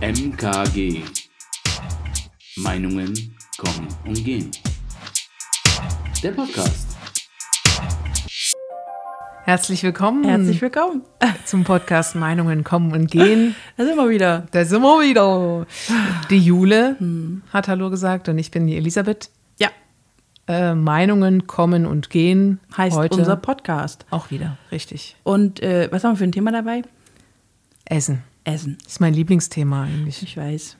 MKG. Meinungen kommen und gehen. Der Podcast. Herzlich willkommen. Herzlich willkommen. zum Podcast Meinungen kommen und gehen. Da sind wir wieder. Da sind wir wieder. Die Jule hat Hallo gesagt und ich bin die Elisabeth. Ja, Äh, Meinungen kommen und gehen. heißt heute unser Podcast. auch wieder, richtig. Und äh, was haben wir für ein Thema dabei? Essen. Essen. Das ist mein Lieblingsthema eigentlich. Ich weiß.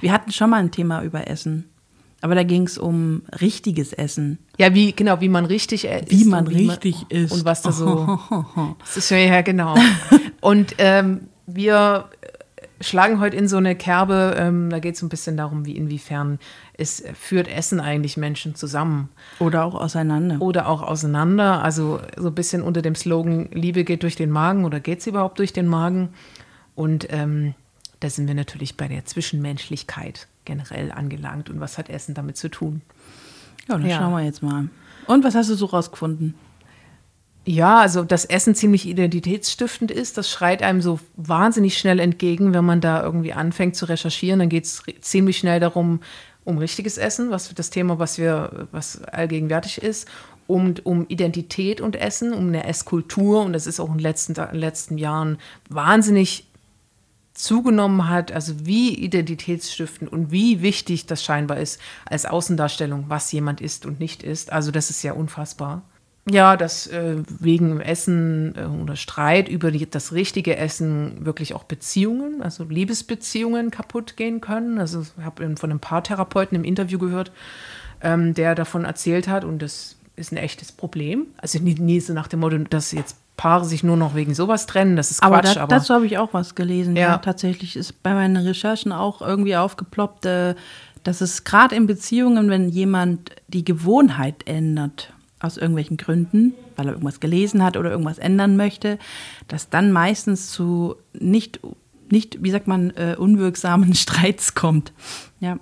Wir hatten schon mal ein Thema über Essen. Aber da ging es um richtiges Essen. Ja, wie, genau, wie man richtig äh, Wie isst man und richtig isst. Und was da so. das ist ja, ja, genau. Und ähm, wir schlagen heute in so eine Kerbe, ähm, da geht es ein bisschen darum, wie inwiefern es führt Essen eigentlich Menschen zusammen Oder auch auseinander. oder auch auseinander. Also so ein bisschen unter dem Slogan, Liebe geht durch den Magen oder geht sie überhaupt durch den Magen? Und ähm, da sind wir natürlich bei der Zwischenmenschlichkeit generell angelangt. Und was hat Essen damit zu tun? Ja, dann Ja. schauen wir jetzt mal. Und was hast du so rausgefunden? Ja, also dass Essen ziemlich identitätsstiftend ist, das schreit einem so wahnsinnig schnell entgegen, wenn man da irgendwie anfängt zu recherchieren. Dann geht es ziemlich schnell darum, um richtiges Essen, was das Thema, was wir, was allgegenwärtig ist, um, um Identität und Essen, um eine Esskultur. Und das ist auch in den letzten, in den letzten Jahren wahnsinnig zugenommen hat, also wie identitätsstiftend und wie wichtig das scheinbar ist als Außendarstellung, was jemand ist und nicht ist. Also das ist ja unfassbar. Ja, dass äh, wegen Essen äh, oder Streit über die, das richtige Essen wirklich auch Beziehungen, also Liebesbeziehungen kaputt gehen können. Also ich habe von einem Paartherapeuten im Interview gehört, ähm, der davon erzählt hat und das ist ein echtes Problem. Also nie, nie so nach dem Motto, dass jetzt Paare sich nur noch wegen sowas trennen, das ist Aber, Quatsch. da, dazu habe ich auch was gelesen. Ja. Ja. tatsächlich ist bei meinen Recherchen auch irgendwie aufgeploppt, äh, dass es gerade in Beziehungen, wenn jemand die Gewohnheit ändert, aus irgendwelchen Gründen, weil er irgendwas gelesen hat oder irgendwas ändern möchte, dass dann meistens zu nicht, nicht wie sagt man, äh, unwirksamen Streits kommt. Ja.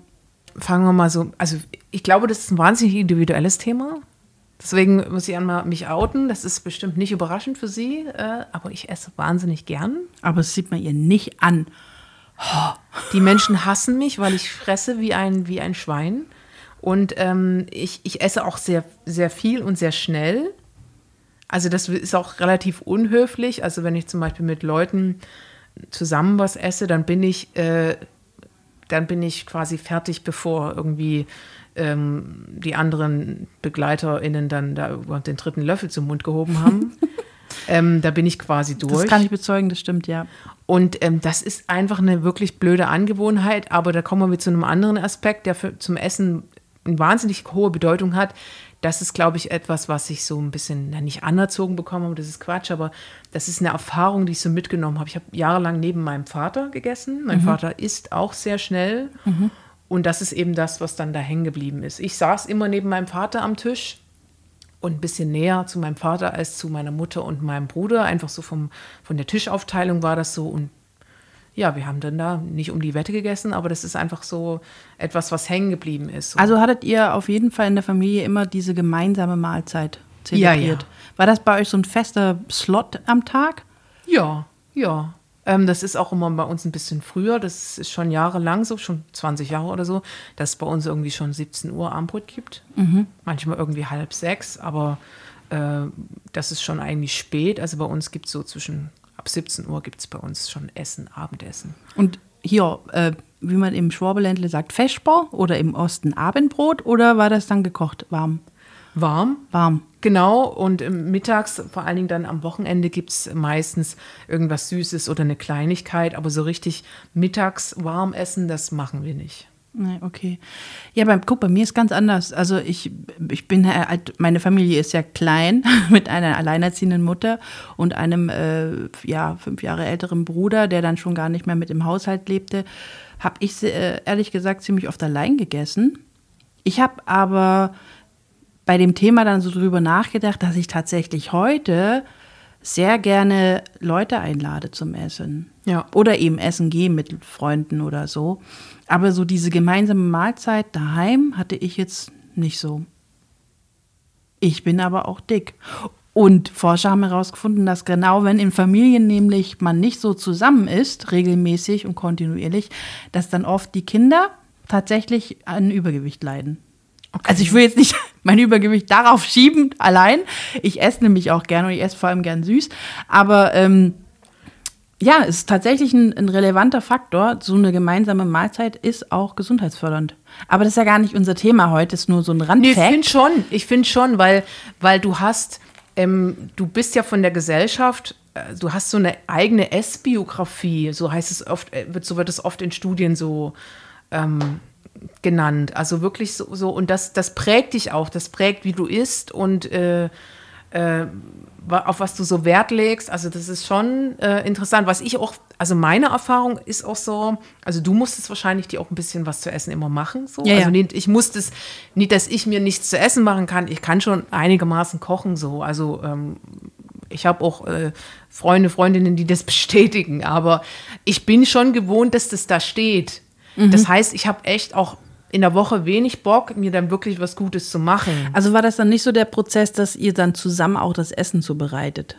fangen wir mal so, also ich glaube, das ist ein wahnsinnig individuelles Thema. Deswegen muss ich einmal mich outen. Das ist bestimmt nicht überraschend für Sie, äh, aber ich esse wahnsinnig gern. Aber das sieht man ihr nicht an. Die Menschen hassen mich, weil ich fresse wie ein, wie ein Schwein. Und ähm, ich, ich esse auch sehr, sehr viel und sehr schnell. Also das ist auch relativ unhöflich. Also wenn ich zum Beispiel mit Leuten zusammen was esse, dann bin ich, äh, dann bin ich quasi fertig, bevor irgendwie ähm, die anderen BegleiterInnen dann da den dritten Löffel zum Mund gehoben haben. ähm, da bin ich quasi durch. Das kann ich bezeugen, das stimmt, ja. Und ähm, das ist einfach eine wirklich blöde Angewohnheit, aber da kommen wir zu einem anderen Aspekt, der für, zum Essen eine wahnsinnig hohe Bedeutung hat. Das ist, glaube ich, etwas, was ich so ein bisschen na, nicht anerzogen bekommen habe. Das ist Quatsch, aber das ist eine Erfahrung, die ich so mitgenommen habe. Ich habe jahrelang neben meinem Vater gegessen. Mein Vater isst auch sehr schnell. Und das ist eben das, was dann da hängen geblieben ist. Ich saß immer neben meinem Vater am Tisch und ein bisschen näher zu meinem Vater als zu meiner Mutter und meinem Bruder. Einfach so vom, von der Tischaufteilung war das so. Und ja, wir haben dann da nicht um die Wette gegessen, aber das ist einfach so etwas, was hängen geblieben ist. So. Also hattet ihr auf jeden Fall in der Familie immer diese gemeinsame Mahlzeit Ja, zelebriert? ja. War das bei euch so ein fester Slot am Tag? ja, ja. Ähm, das ist auch immer bei uns ein bisschen früher. Das ist schon jahrelang so, schon 20 Jahre oder so, dass es bei uns irgendwie schon 17 Uhr Abendbrot gibt. Manchmal irgendwie halb sechs, aber äh, das ist schon eigentlich spät. Also bei uns gibt es so zwischen, ab 17 Uhr gibt es bei uns schon Essen, Abendessen. Und hier, äh, wie man im Schwabeländle sagt, Feschbar oder im Osten Abendbrot oder war das dann gekocht warm? Warm, Warm. Genau, und mittags, vor allen Dingen dann am Wochenende, gibt es meistens irgendwas Süßes oder eine Kleinigkeit, aber so richtig mittags warm essen, das machen wir nicht. Nee, okay. Ja, beim, guck, bei mir ist ganz anders. Also ich, ich bin halt, meine Familie ist ja klein mit einer alleinerziehenden Mutter und einem äh, ja, fünf Jahre älteren Bruder, der dann schon gar nicht mehr mit im Haushalt lebte, habe ich äh, ehrlich gesagt ziemlich oft allein gegessen. Ich habe aber bei dem Thema dann so drüber nachgedacht, dass ich tatsächlich heute sehr gerne Leute einlade zum Essen. Ja. Oder eben essen gehe mit Freunden oder so. Aber so diese gemeinsame Mahlzeit daheim hatte ich jetzt nicht so. Ich bin aber auch dick. Und Forscher haben herausgefunden, dass genau wenn in Familien nämlich man nicht so zusammen ist, regelmäßig und kontinuierlich, dass dann oft die Kinder tatsächlich an Übergewicht leiden. Okay. Also ich will jetzt nicht mein Übergewicht darauf schieben allein. Ich esse nämlich auch gerne und ich esse vor allem gern süß. Aber ähm, ja, es ist tatsächlich ein, ein, relevanter Faktor. So eine gemeinsame Mahlzeit ist auch gesundheitsfördernd. Aber das ist ja gar nicht unser Thema heute, ist nur so ein Randfact. Nee, ich finde schon, ich finde schon, weil, weil du hast, ähm, du bist ja von der Gesellschaft, äh, du hast so eine eigene Essbiografie, so heißt es oft, äh, so wird es oft in Studien so ähm, genannt. Also wirklich so, so, und das, das prägt dich auch, das prägt, wie du isst und äh, äh, auf was du so Wert legst. Also das ist schon äh, interessant. Was ich auch, also meine Erfahrung ist auch so, also du musstest wahrscheinlich dir auch ein bisschen was zu essen immer machen. So. Ja, also ja. nicht, ich musste es, nicht, dass ich mir nichts zu essen machen kann. Ich kann schon einigermaßen kochen so. Also ähm, ich habe auch äh, Freunde, Freundinnen, die das bestätigen. Aber ich bin schon gewohnt, dass das da steht. Mhm. Das heißt, ich habe echt auch in der Woche wenig Bock, mir dann wirklich was Gutes zu machen. Also war das dann nicht so der Prozess, dass ihr dann zusammen auch das Essen zubereitet?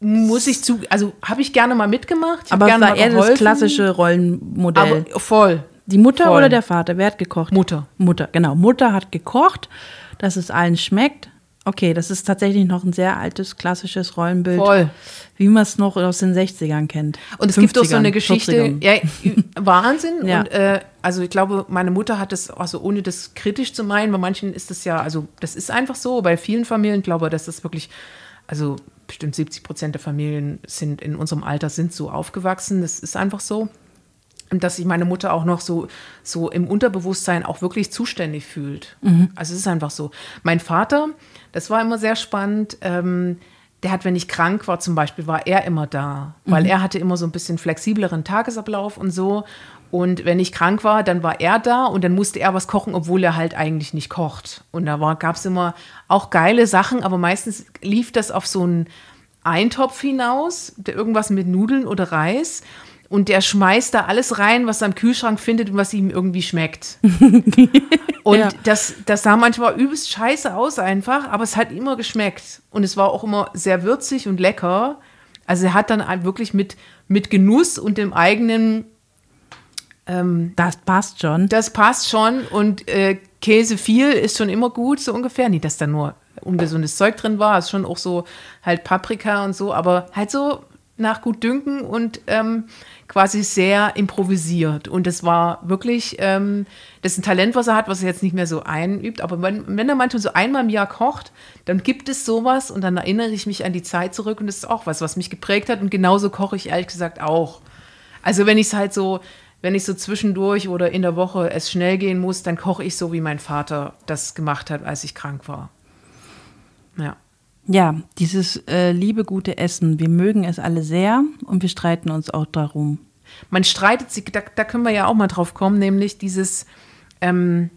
Muss ich zu, also habe ich gerne mal mitgemacht. Aber war eher das klassische Rollenmodell. Aber voll. Die Mutter voll. oder der Vater? Wer hat gekocht? Mutter. Mutter, genau. Mutter hat gekocht, dass es allen schmeckt. Okay, das ist tatsächlich noch ein sehr altes, klassisches Rollenbild. Voll. Wie man es noch aus den 60ern kennt. Und es gibt auch so eine Geschichte, ja, Wahnsinn. ja. Und äh, also ich glaube, meine Mutter hat das, also ohne das kritisch zu meinen, bei manchen ist das ja, also das ist einfach so, bei vielen Familien glaube ich, dass das wirklich, also bestimmt 70 Prozent der Familien sind in unserem Alter sind so aufgewachsen. Das ist einfach so. Dass sich meine Mutter auch noch so, so im Unterbewusstsein auch wirklich zuständig fühlt. Mhm. Also es ist einfach so. Mein Vater, das war immer sehr spannend. Ähm, der hat, wenn ich krank war zum Beispiel, war er immer da, weil mhm. er hatte immer so ein bisschen flexibleren Tagesablauf und so. Und wenn ich krank war, dann war er da und dann musste er was kochen, obwohl er halt eigentlich nicht kocht. Und da gab es immer auch geile Sachen, aber meistens lief das auf so einen Eintopf hinaus, irgendwas mit Nudeln oder Reis und der schmeißt da alles rein, was er im Kühlschrank findet und was ihm irgendwie schmeckt. und ja. das, das sah manchmal übelst scheiße aus einfach, aber es hat immer geschmeckt. Und es war auch immer sehr würzig und lecker. Also er hat dann wirklich mit, mit Genuss und dem eigenen ähm, das passt schon. Das passt schon. Und äh, Käse viel ist schon immer gut, so ungefähr. Nicht, dass da nur ungesundes Zeug drin war. Es ist schon auch so halt Paprika und so, aber halt so nach Gutdünken und ähm, quasi sehr improvisiert. Und das war wirklich, ähm, das ist ein Talent, was er hat, was er jetzt nicht mehr so einübt. Aber wenn, wenn er manchmal so einmal im Jahr kocht, dann gibt es sowas und dann erinnere ich mich an die Zeit zurück und das ist auch was, was mich geprägt hat. Und genauso koche ich ehrlich gesagt auch. Also wenn ich es halt so, wenn ich so zwischendurch oder in der Woche es schnell gehen muss, dann koche ich so, wie mein Vater das gemacht hat, als ich krank war. Ja. Dieses äh, liebe, gute Essen. Wir mögen es alle sehr und wir streiten uns auch darum. Man streitet sich, da, da können wir ja auch mal drauf kommen, nämlich dieses, ähm,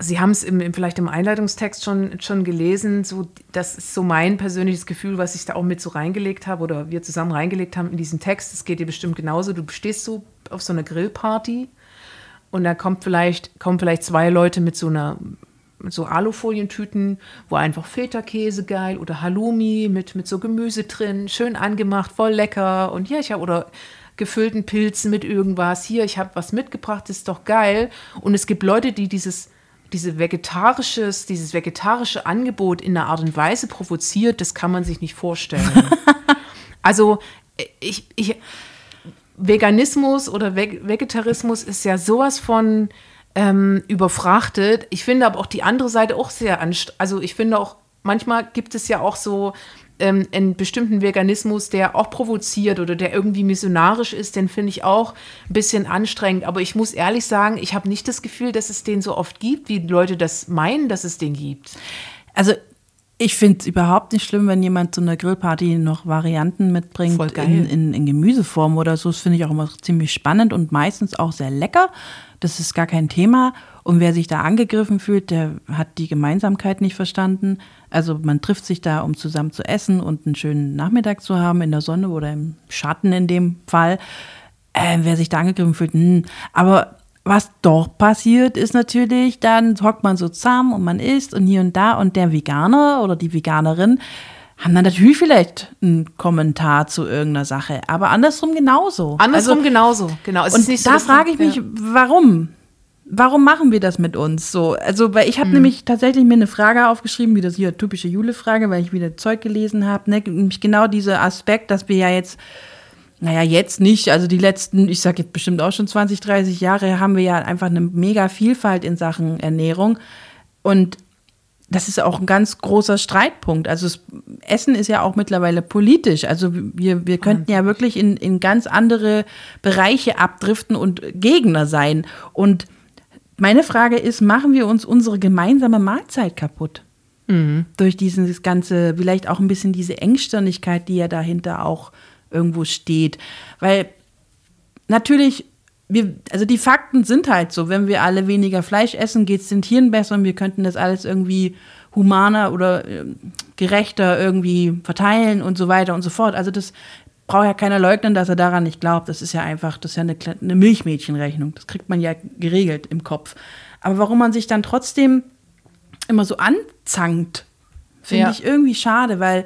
Sie haben es im, im, vielleicht im Einleitungstext schon, schon gelesen, so, das ist so mein persönliches Gefühl, was ich da auch mit so reingelegt habe oder wir zusammen reingelegt haben in diesen Text. Es geht dir bestimmt genauso. Du stehst so auf so einer Grillparty und da kommt vielleicht, kommen vielleicht zwei Leute mit so einer so Alufolientüten, wo einfach Feta-Käse geil oder Halloumi mit, mit so Gemüse drin, schön angemacht, voll lecker. Und hier, ich habe oder gefüllten Pilzen mit irgendwas. Hier, ich habe was mitgebracht, ist doch geil. Und es gibt Leute, die dieses, diese vegetarisches, dieses vegetarische Angebot in einer Art und Weise provoziert, das kann man sich nicht vorstellen. also ich, ich, Veganismus oder Vegetarismus ist ja sowas von ähm, überfrachtet. Ich finde aber auch die andere Seite auch sehr anstrengend. Also ich finde auch, manchmal gibt es ja auch so ähm, einen bestimmten Veganismus, der auch provoziert oder der irgendwie missionarisch ist, den finde ich auch ein bisschen anstrengend. Aber ich muss ehrlich sagen, ich habe nicht das Gefühl, dass es den so oft gibt, wie Leute das meinen, dass es den gibt. Also ich finde es überhaupt nicht schlimm, wenn jemand zu einer Grillparty noch Varianten mitbringt in, in, in, Gemüseform oder so. Das finde ich auch immer ziemlich spannend und meistens auch sehr lecker. Das ist gar kein Thema. Und wer sich da angegriffen fühlt, der hat die Gemeinsamkeit nicht verstanden. Also man trifft sich da, um zusammen zu essen und einen schönen Nachmittag zu haben in der Sonne oder im Schatten in dem Fall. Äh, wer sich da angegriffen fühlt, mh. Hm. aber was doch passiert, ist natürlich, dann hockt man so zusammen und man isst und hier und da und der Veganer oder die Veganerin haben dann natürlich vielleicht einen Kommentar zu irgendeiner Sache, aber andersrum genauso. Andersrum also, genauso, genau. Es und so, da frage ich mich, ja. warum? Warum machen wir das mit uns so? Also, weil ich habe hm. nämlich tatsächlich mir eine Frage aufgeschrieben, wie das hier typische Jule-Frage, weil ich wieder Zeug gelesen habe, ne? nämlich genau dieser Aspekt, dass wir ja jetzt naja, jetzt nicht. Also die letzten, ich sage jetzt bestimmt auch schon 20, 30 Jahre, haben wir ja einfach eine mega Vielfalt in Sachen Ernährung. Und das ist auch ein ganz großer Streitpunkt. Also das Essen ist ja auch mittlerweile politisch. Also wir, wir könnten ja wirklich in, in ganz andere Bereiche abdriften und Gegner sein. Und meine Frage ist, machen wir uns unsere gemeinsame Mahlzeit kaputt? Mhm. Durch dieses ganze, vielleicht auch ein bisschen diese Engstirnigkeit, die ja dahinter auch irgendwo steht. Weil natürlich, wir, also die Fakten sind halt so, wenn wir alle weniger Fleisch essen, geht es den Tieren besser und wir könnten das alles irgendwie humaner oder äh, gerechter irgendwie verteilen und so weiter und so fort. Also das braucht ja keiner leugnen, dass er daran nicht glaubt. Das ist ja einfach, das ist ja eine, eine Milchmädchenrechnung. Das kriegt man ja geregelt im Kopf. Aber warum man sich dann trotzdem immer so anzankt, finde ja. ich irgendwie schade, weil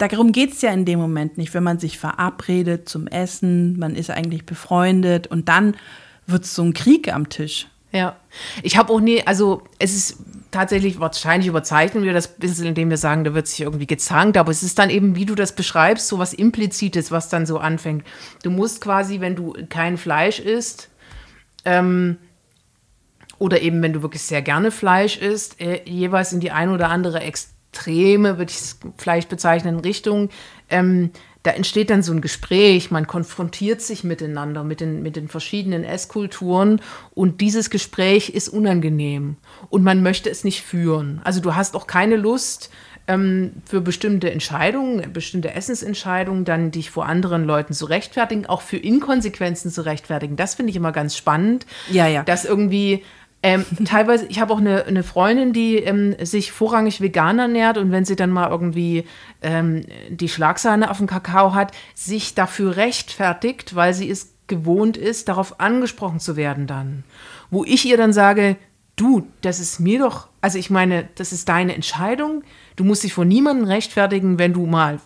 darum geht es ja in dem Moment nicht, wenn man sich verabredet zum Essen, man ist eigentlich befreundet und dann wird es so ein Krieg am Tisch. Ja, ich habe auch nie, also es ist tatsächlich, wahrscheinlich überzeichnen wir das bisschen, indem wir sagen, da wird sich irgendwie gezankt, aber es ist dann eben, wie du das beschreibst, so was Implizites, was dann so anfängt. Du musst quasi, wenn du kein Fleisch isst, ähm, oder eben, wenn du wirklich sehr gerne Fleisch isst, äh, jeweils in die eine oder andere Extrem Extreme, würde ich es vielleicht bezeichnen, Richtung, ähm, da entsteht dann so ein Gespräch, man konfrontiert sich miteinander, mit den, mit den verschiedenen Esskulturen und dieses Gespräch ist unangenehm und man möchte es nicht führen. Also du hast auch keine Lust, ähm, für bestimmte Entscheidungen, bestimmte Essensentscheidungen, dann dich vor anderen Leuten zu rechtfertigen, auch für Inkonsequenzen zu rechtfertigen. Das finde ich immer ganz spannend. Ja, ja. Dass irgendwie ähm, teilweise, ich habe auch eine, eine Freundin, die ähm, sich vorrangig vegan ernährt und wenn sie dann mal irgendwie ähm, die Schlagsahne auf dem Kakao hat, sich dafür rechtfertigt, weil sie es gewohnt ist, darauf angesprochen zu werden dann. Wo ich ihr dann sage, du, das ist mir doch, also ich meine, das ist deine Entscheidung. Du musst dich vor niemandem rechtfertigen, wenn du mal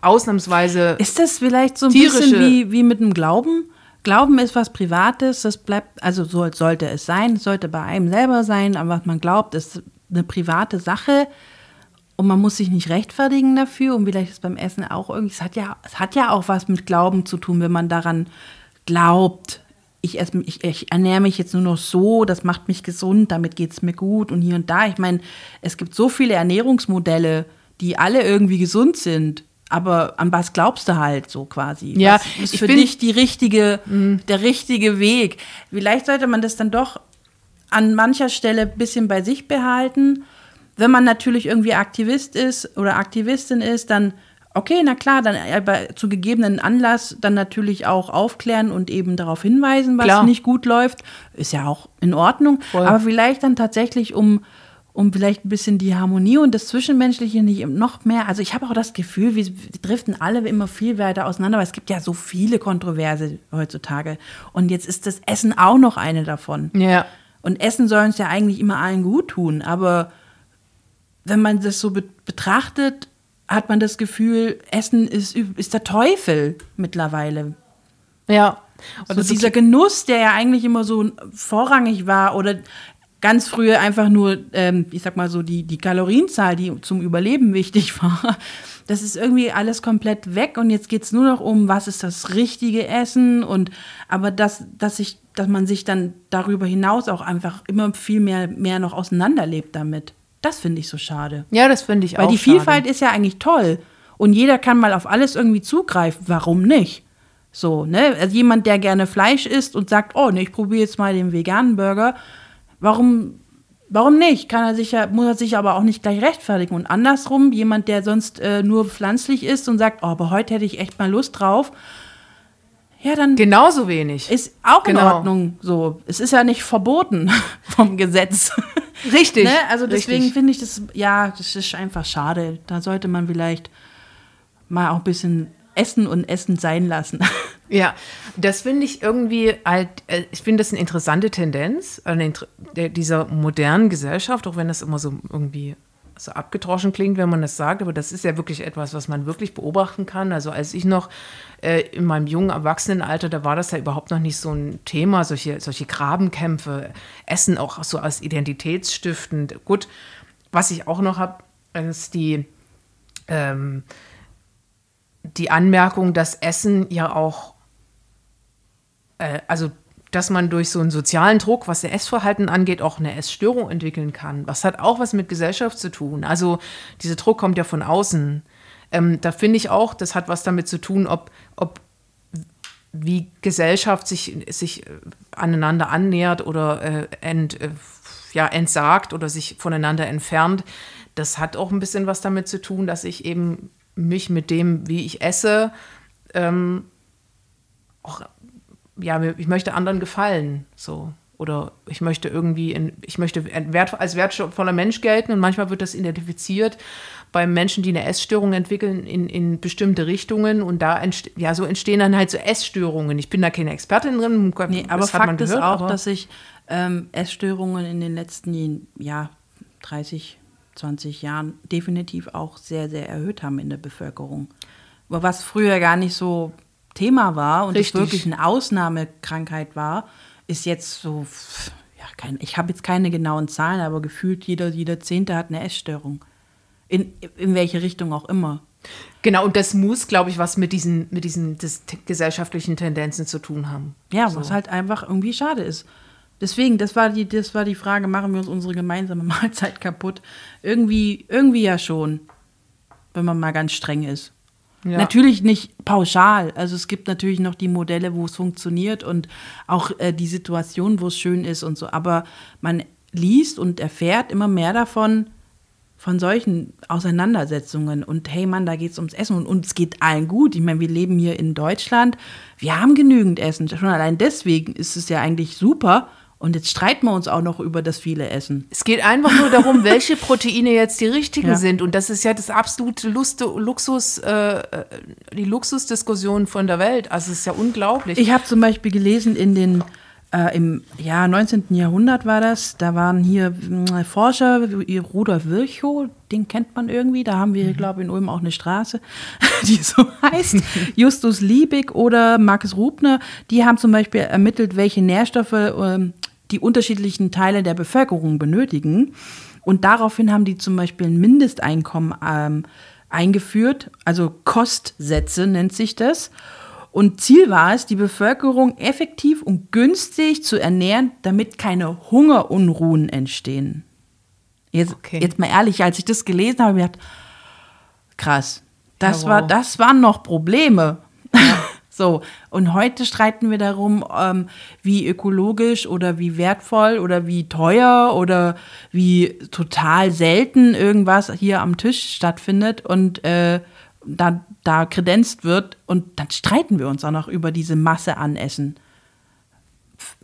ausnahmsweise. Ist das vielleicht so ein bisschen wie, wie mit dem Glauben? Glauben ist was Privates, das bleibt, also so sollte es sein, sollte bei einem selber sein, aber was man glaubt, ist eine private Sache und man muss sich nicht rechtfertigen dafür und vielleicht ist beim Essen auch irgendwie, es hat ja, es hat ja auch was mit Glauben zu tun, wenn man daran glaubt, ich, esse, ich, ich ernähre mich jetzt nur noch so, das macht mich gesund, damit geht es mir gut und hier und da. Ich meine, es gibt so viele Ernährungsmodelle, die alle irgendwie gesund sind aber an was glaubst du halt so quasi? Ja, was ist für dich die richtige, mhm. der richtige Weg? Vielleicht sollte man das dann doch an mancher Stelle ein bisschen bei sich behalten. Wenn man natürlich irgendwie Aktivist ist oder Aktivistin ist, dann okay, na klar, dann aber zu gegebenen Anlass dann natürlich auch aufklären und eben darauf hinweisen, was klar. nicht gut läuft. Ist ja auch in Ordnung. Voll. Aber vielleicht dann tatsächlich um um vielleicht ein bisschen die Harmonie und das Zwischenmenschliche nicht noch mehr. Also ich habe auch das Gefühl, wir driften alle immer viel weiter auseinander, weil es gibt ja so viele Kontroverse heutzutage. Und jetzt ist das Essen auch noch eine davon. Ja. Und Essen soll uns ja eigentlich immer allen gut tun, aber wenn man das so be betrachtet, hat man das Gefühl, Essen ist, ist der Teufel mittlerweile. Ja. Und so dieser Genuss, der ja eigentlich immer so vorrangig war, oder ganz früher einfach nur, ähm, ich sag mal so, die, die Kalorienzahl, die zum Überleben wichtig war. Das ist irgendwie alles komplett weg und jetzt geht es nur noch um, was ist das richtige Essen und aber dass, dass ich, dass man sich dann darüber hinaus auch einfach immer viel mehr, mehr noch auseinanderlebt damit. Das finde ich so schade. Ja, das finde ich Weil auch. Weil die schade. Vielfalt ist ja eigentlich toll. Und jeder kann mal auf alles irgendwie zugreifen. Warum nicht? So, ne? Also jemand, der gerne Fleisch isst und sagt, oh, ne, ich probiere jetzt mal den veganen Burger Warum, warum nicht? Kann er sich ja, muss er sich aber auch nicht gleich rechtfertigen. Und andersrum, jemand, der sonst äh, nur pflanzlich ist und sagt, oh, aber heute hätte ich echt mal Lust drauf. Ja, dann. Genauso wenig. Ist auch genau. in Ordnung so. Es ist ja nicht verboten vom Gesetz. Richtig. ne? Also deswegen finde ich das, ja, das ist einfach schade. Da sollte man vielleicht mal auch ein bisschen Essen und Essen sein lassen. Ja, das finde ich irgendwie halt, äh, ich finde das eine interessante Tendenz inter- der, dieser modernen Gesellschaft, auch wenn das immer so irgendwie so abgedroschen klingt, wenn man das sagt, aber das ist ja wirklich etwas, was man wirklich beobachten kann. Also als ich noch äh, in meinem jungen Erwachsenenalter, da war das ja überhaupt noch nicht so ein Thema, solche, solche Grabenkämpfe, Essen auch so als identitätsstiftend. Gut, was ich auch noch habe, ist die ähm, die Anmerkung, dass Essen ja auch, äh, also dass man durch so einen sozialen Druck, was der Essverhalten angeht, auch eine Essstörung entwickeln kann. Was hat auch was mit Gesellschaft zu tun. Also dieser Druck kommt ja von außen. Ähm, da finde ich auch, das hat was damit zu tun, ob, ob wie Gesellschaft sich, sich äh, aneinander annähert oder äh, ent, äh, ja, entsagt oder sich voneinander entfernt. Das hat auch ein bisschen was damit zu tun, dass ich eben mich mit dem, wie ich esse, ähm, auch, ja, ich möchte anderen gefallen, so. Oder ich möchte irgendwie, in, ich möchte wert, als wertvoller Mensch gelten und manchmal wird das identifiziert bei Menschen, die eine Essstörung entwickeln, in, in bestimmte Richtungen und da ja, so entstehen dann halt so Essstörungen. Ich bin da keine Expertin drin, Nee, aber Fakt ist gehört, auch, aber- dass sich ähm, Essstörungen in den letzten ja, 30, 20 Jahren definitiv auch sehr, sehr erhöht haben in der Bevölkerung. Aber was früher gar nicht so Thema war und es wirklich eine Ausnahmekrankheit war, ist jetzt so, ja, kein, ich habe jetzt keine genauen Zahlen, aber gefühlt jeder, jeder Zehnte hat eine Essstörung. In, in welche Richtung auch immer. Genau, und das muss, glaube ich, was mit diesen, mit diesen gesellschaftlichen Tendenzen zu tun haben. Ja, so. was halt einfach irgendwie schade ist. Deswegen, das war die, das war die Frage, machen wir uns unsere gemeinsame Mahlzeit kaputt? Irgendwie, irgendwie ja schon, wenn man mal ganz streng ist. Ja. Natürlich nicht pauschal. Also es gibt natürlich noch die Modelle, wo es funktioniert und auch äh, die Situation, wo es schön ist und so. Aber man liest und erfährt immer mehr davon, von solchen Auseinandersetzungen und hey Mann, da geht es ums Essen und uns geht allen gut. Ich meine, wir leben hier in Deutschland, wir haben genügend Essen. Schon allein deswegen ist es ja eigentlich super. Und jetzt streiten wir uns auch noch über das viele Essen. Es geht einfach nur darum, welche Proteine jetzt die richtigen Ja. sind. Und das ist ja das absolute Lust, Luxus, äh, äh, die Luxusdiskussion von der Welt. Also es ist ja unglaublich. Ich habe zum Beispiel gelesen in den äh, im ja, 19. Jahrhundert war das, da waren hier mh, Forscher, wie Rudolf Virchow, den kennt man irgendwie, da haben wir hier, glaube ich, in Ulm auch eine Straße, die so heißt, Justus Liebig oder Markus Rubner, die haben zum Beispiel ermittelt, welche Nährstoffe ähm, die unterschiedlichen Teile der Bevölkerung benötigen. Und daraufhin haben die zum Beispiel ein Mindesteinkommen ähm, eingeführt, also Kostsätze nennt sich das. Und Ziel war es, die Bevölkerung effektiv und günstig zu ernähren, damit keine Hungerunruhen entstehen. Jetzt, Okay. jetzt mal ehrlich, als ich das gelesen habe, ich gedacht, krass, das, Ja, wow. war, das waren noch Probleme. so, und heute streiten wir darum, ähm, wie ökologisch oder wie wertvoll oder wie teuer oder wie total selten irgendwas hier am Tisch stattfindet und äh, da, da kredenzt wird und dann streiten wir uns auch noch über diese Masse an Essen.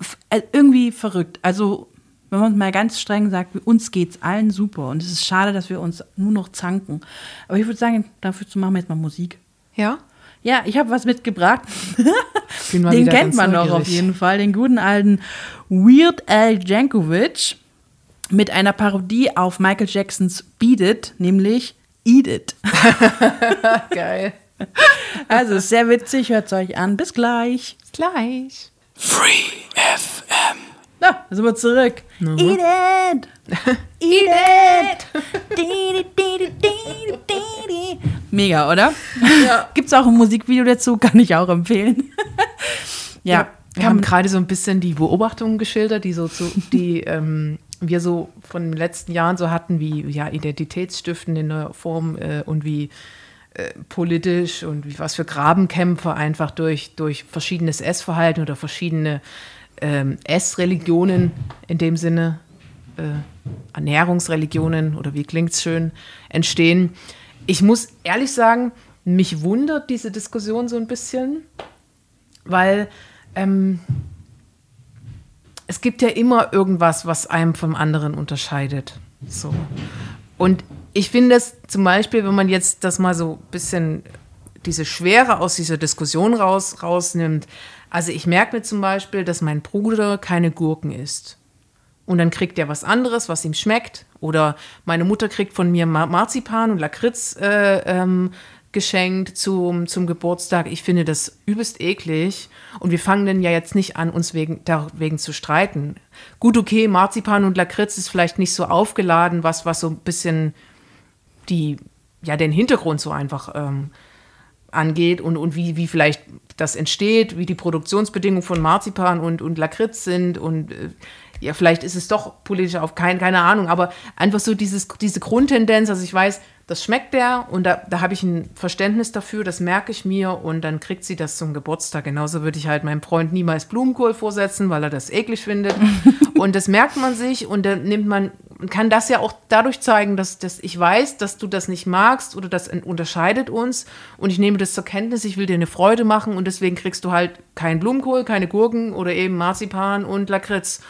F- äh, irgendwie verrückt. Also, wenn man mal ganz streng sagt, uns geht's allen super und es ist schade, dass wir uns nur noch zanken. Aber ich würde sagen, dafür machen wir jetzt mal Musik. ja? Ja, ich habe was mitgebracht. Bin mal den kennt man noch auf neugierig. jeden Fall, den guten alten Weird Al Jankovic mit einer Parodie auf Michael Jacksons Beat It, nämlich Eat It. Geil. Also sehr witzig, hört es euch an. Bis gleich. Gleich. Free FM. Na, da sind wir zurück. Eat it! Eat it! Di, di, di, di, di, di. Mega, oder? Ja. Gibt es auch ein Musikvideo dazu, kann ich auch empfehlen. ja, Wir haben gerade so ein bisschen die Beobachtungen geschildert, die so zu, die ähm, wir so von den letzten Jahren so hatten, wie ja, Identitätsstiften in der Form äh, und wie äh, politisch und wie was für Grabenkämpfe einfach durch, durch verschiedenes Essverhalten oder verschiedene ähm, Essreligionen in dem Sinne, äh, Ernährungsreligionen oder wie klingt's schön, entstehen. Ich muss ehrlich sagen, mich wundert diese Diskussion so ein bisschen, weil ähm, es gibt ja immer irgendwas, was einem vom anderen unterscheidet. So. Und ich finde es zum Beispiel, wenn man jetzt das mal so ein bisschen diese Schwere aus dieser Diskussion raus, rausnimmt. Also ich merke mir zum Beispiel, dass mein Bruder keine Gurken isst. Und dann kriegt er was anderes, was ihm schmeckt. Oder meine Mutter kriegt von mir Marzipan und Lakritz äh, ähm, geschenkt zum, zum Geburtstag. Ich finde das übelst eklig. Und wir fangen dann ja jetzt nicht an, uns wegen, wegen zu streiten. Gut, okay, Marzipan und Lakritz ist vielleicht nicht so aufgeladen, was, was so ein bisschen die, ja, den Hintergrund so einfach ähm, angeht und, und wie, wie vielleicht das entsteht, wie die Produktionsbedingungen von Marzipan und, und Lakritz sind und äh, ja, vielleicht ist es doch politisch auf kein, keine Ahnung, aber einfach so dieses, diese Grundtendenz, also ich weiß, das schmeckt der und da, da habe ich ein Verständnis dafür, das merke ich mir und dann kriegt sie das zum Geburtstag. Genauso würde ich halt meinem Freund niemals Blumenkohl vorsetzen, weil er das eklig findet. und das merkt man sich und dann nimmt man, kann das ja auch dadurch zeigen, dass, dass ich weiß, dass du das nicht magst oder das unterscheidet uns und ich nehme das zur Kenntnis, ich will dir eine Freude machen und deswegen kriegst du halt keinen Blumenkohl, keine Gurken oder eben Marzipan und Lakritz.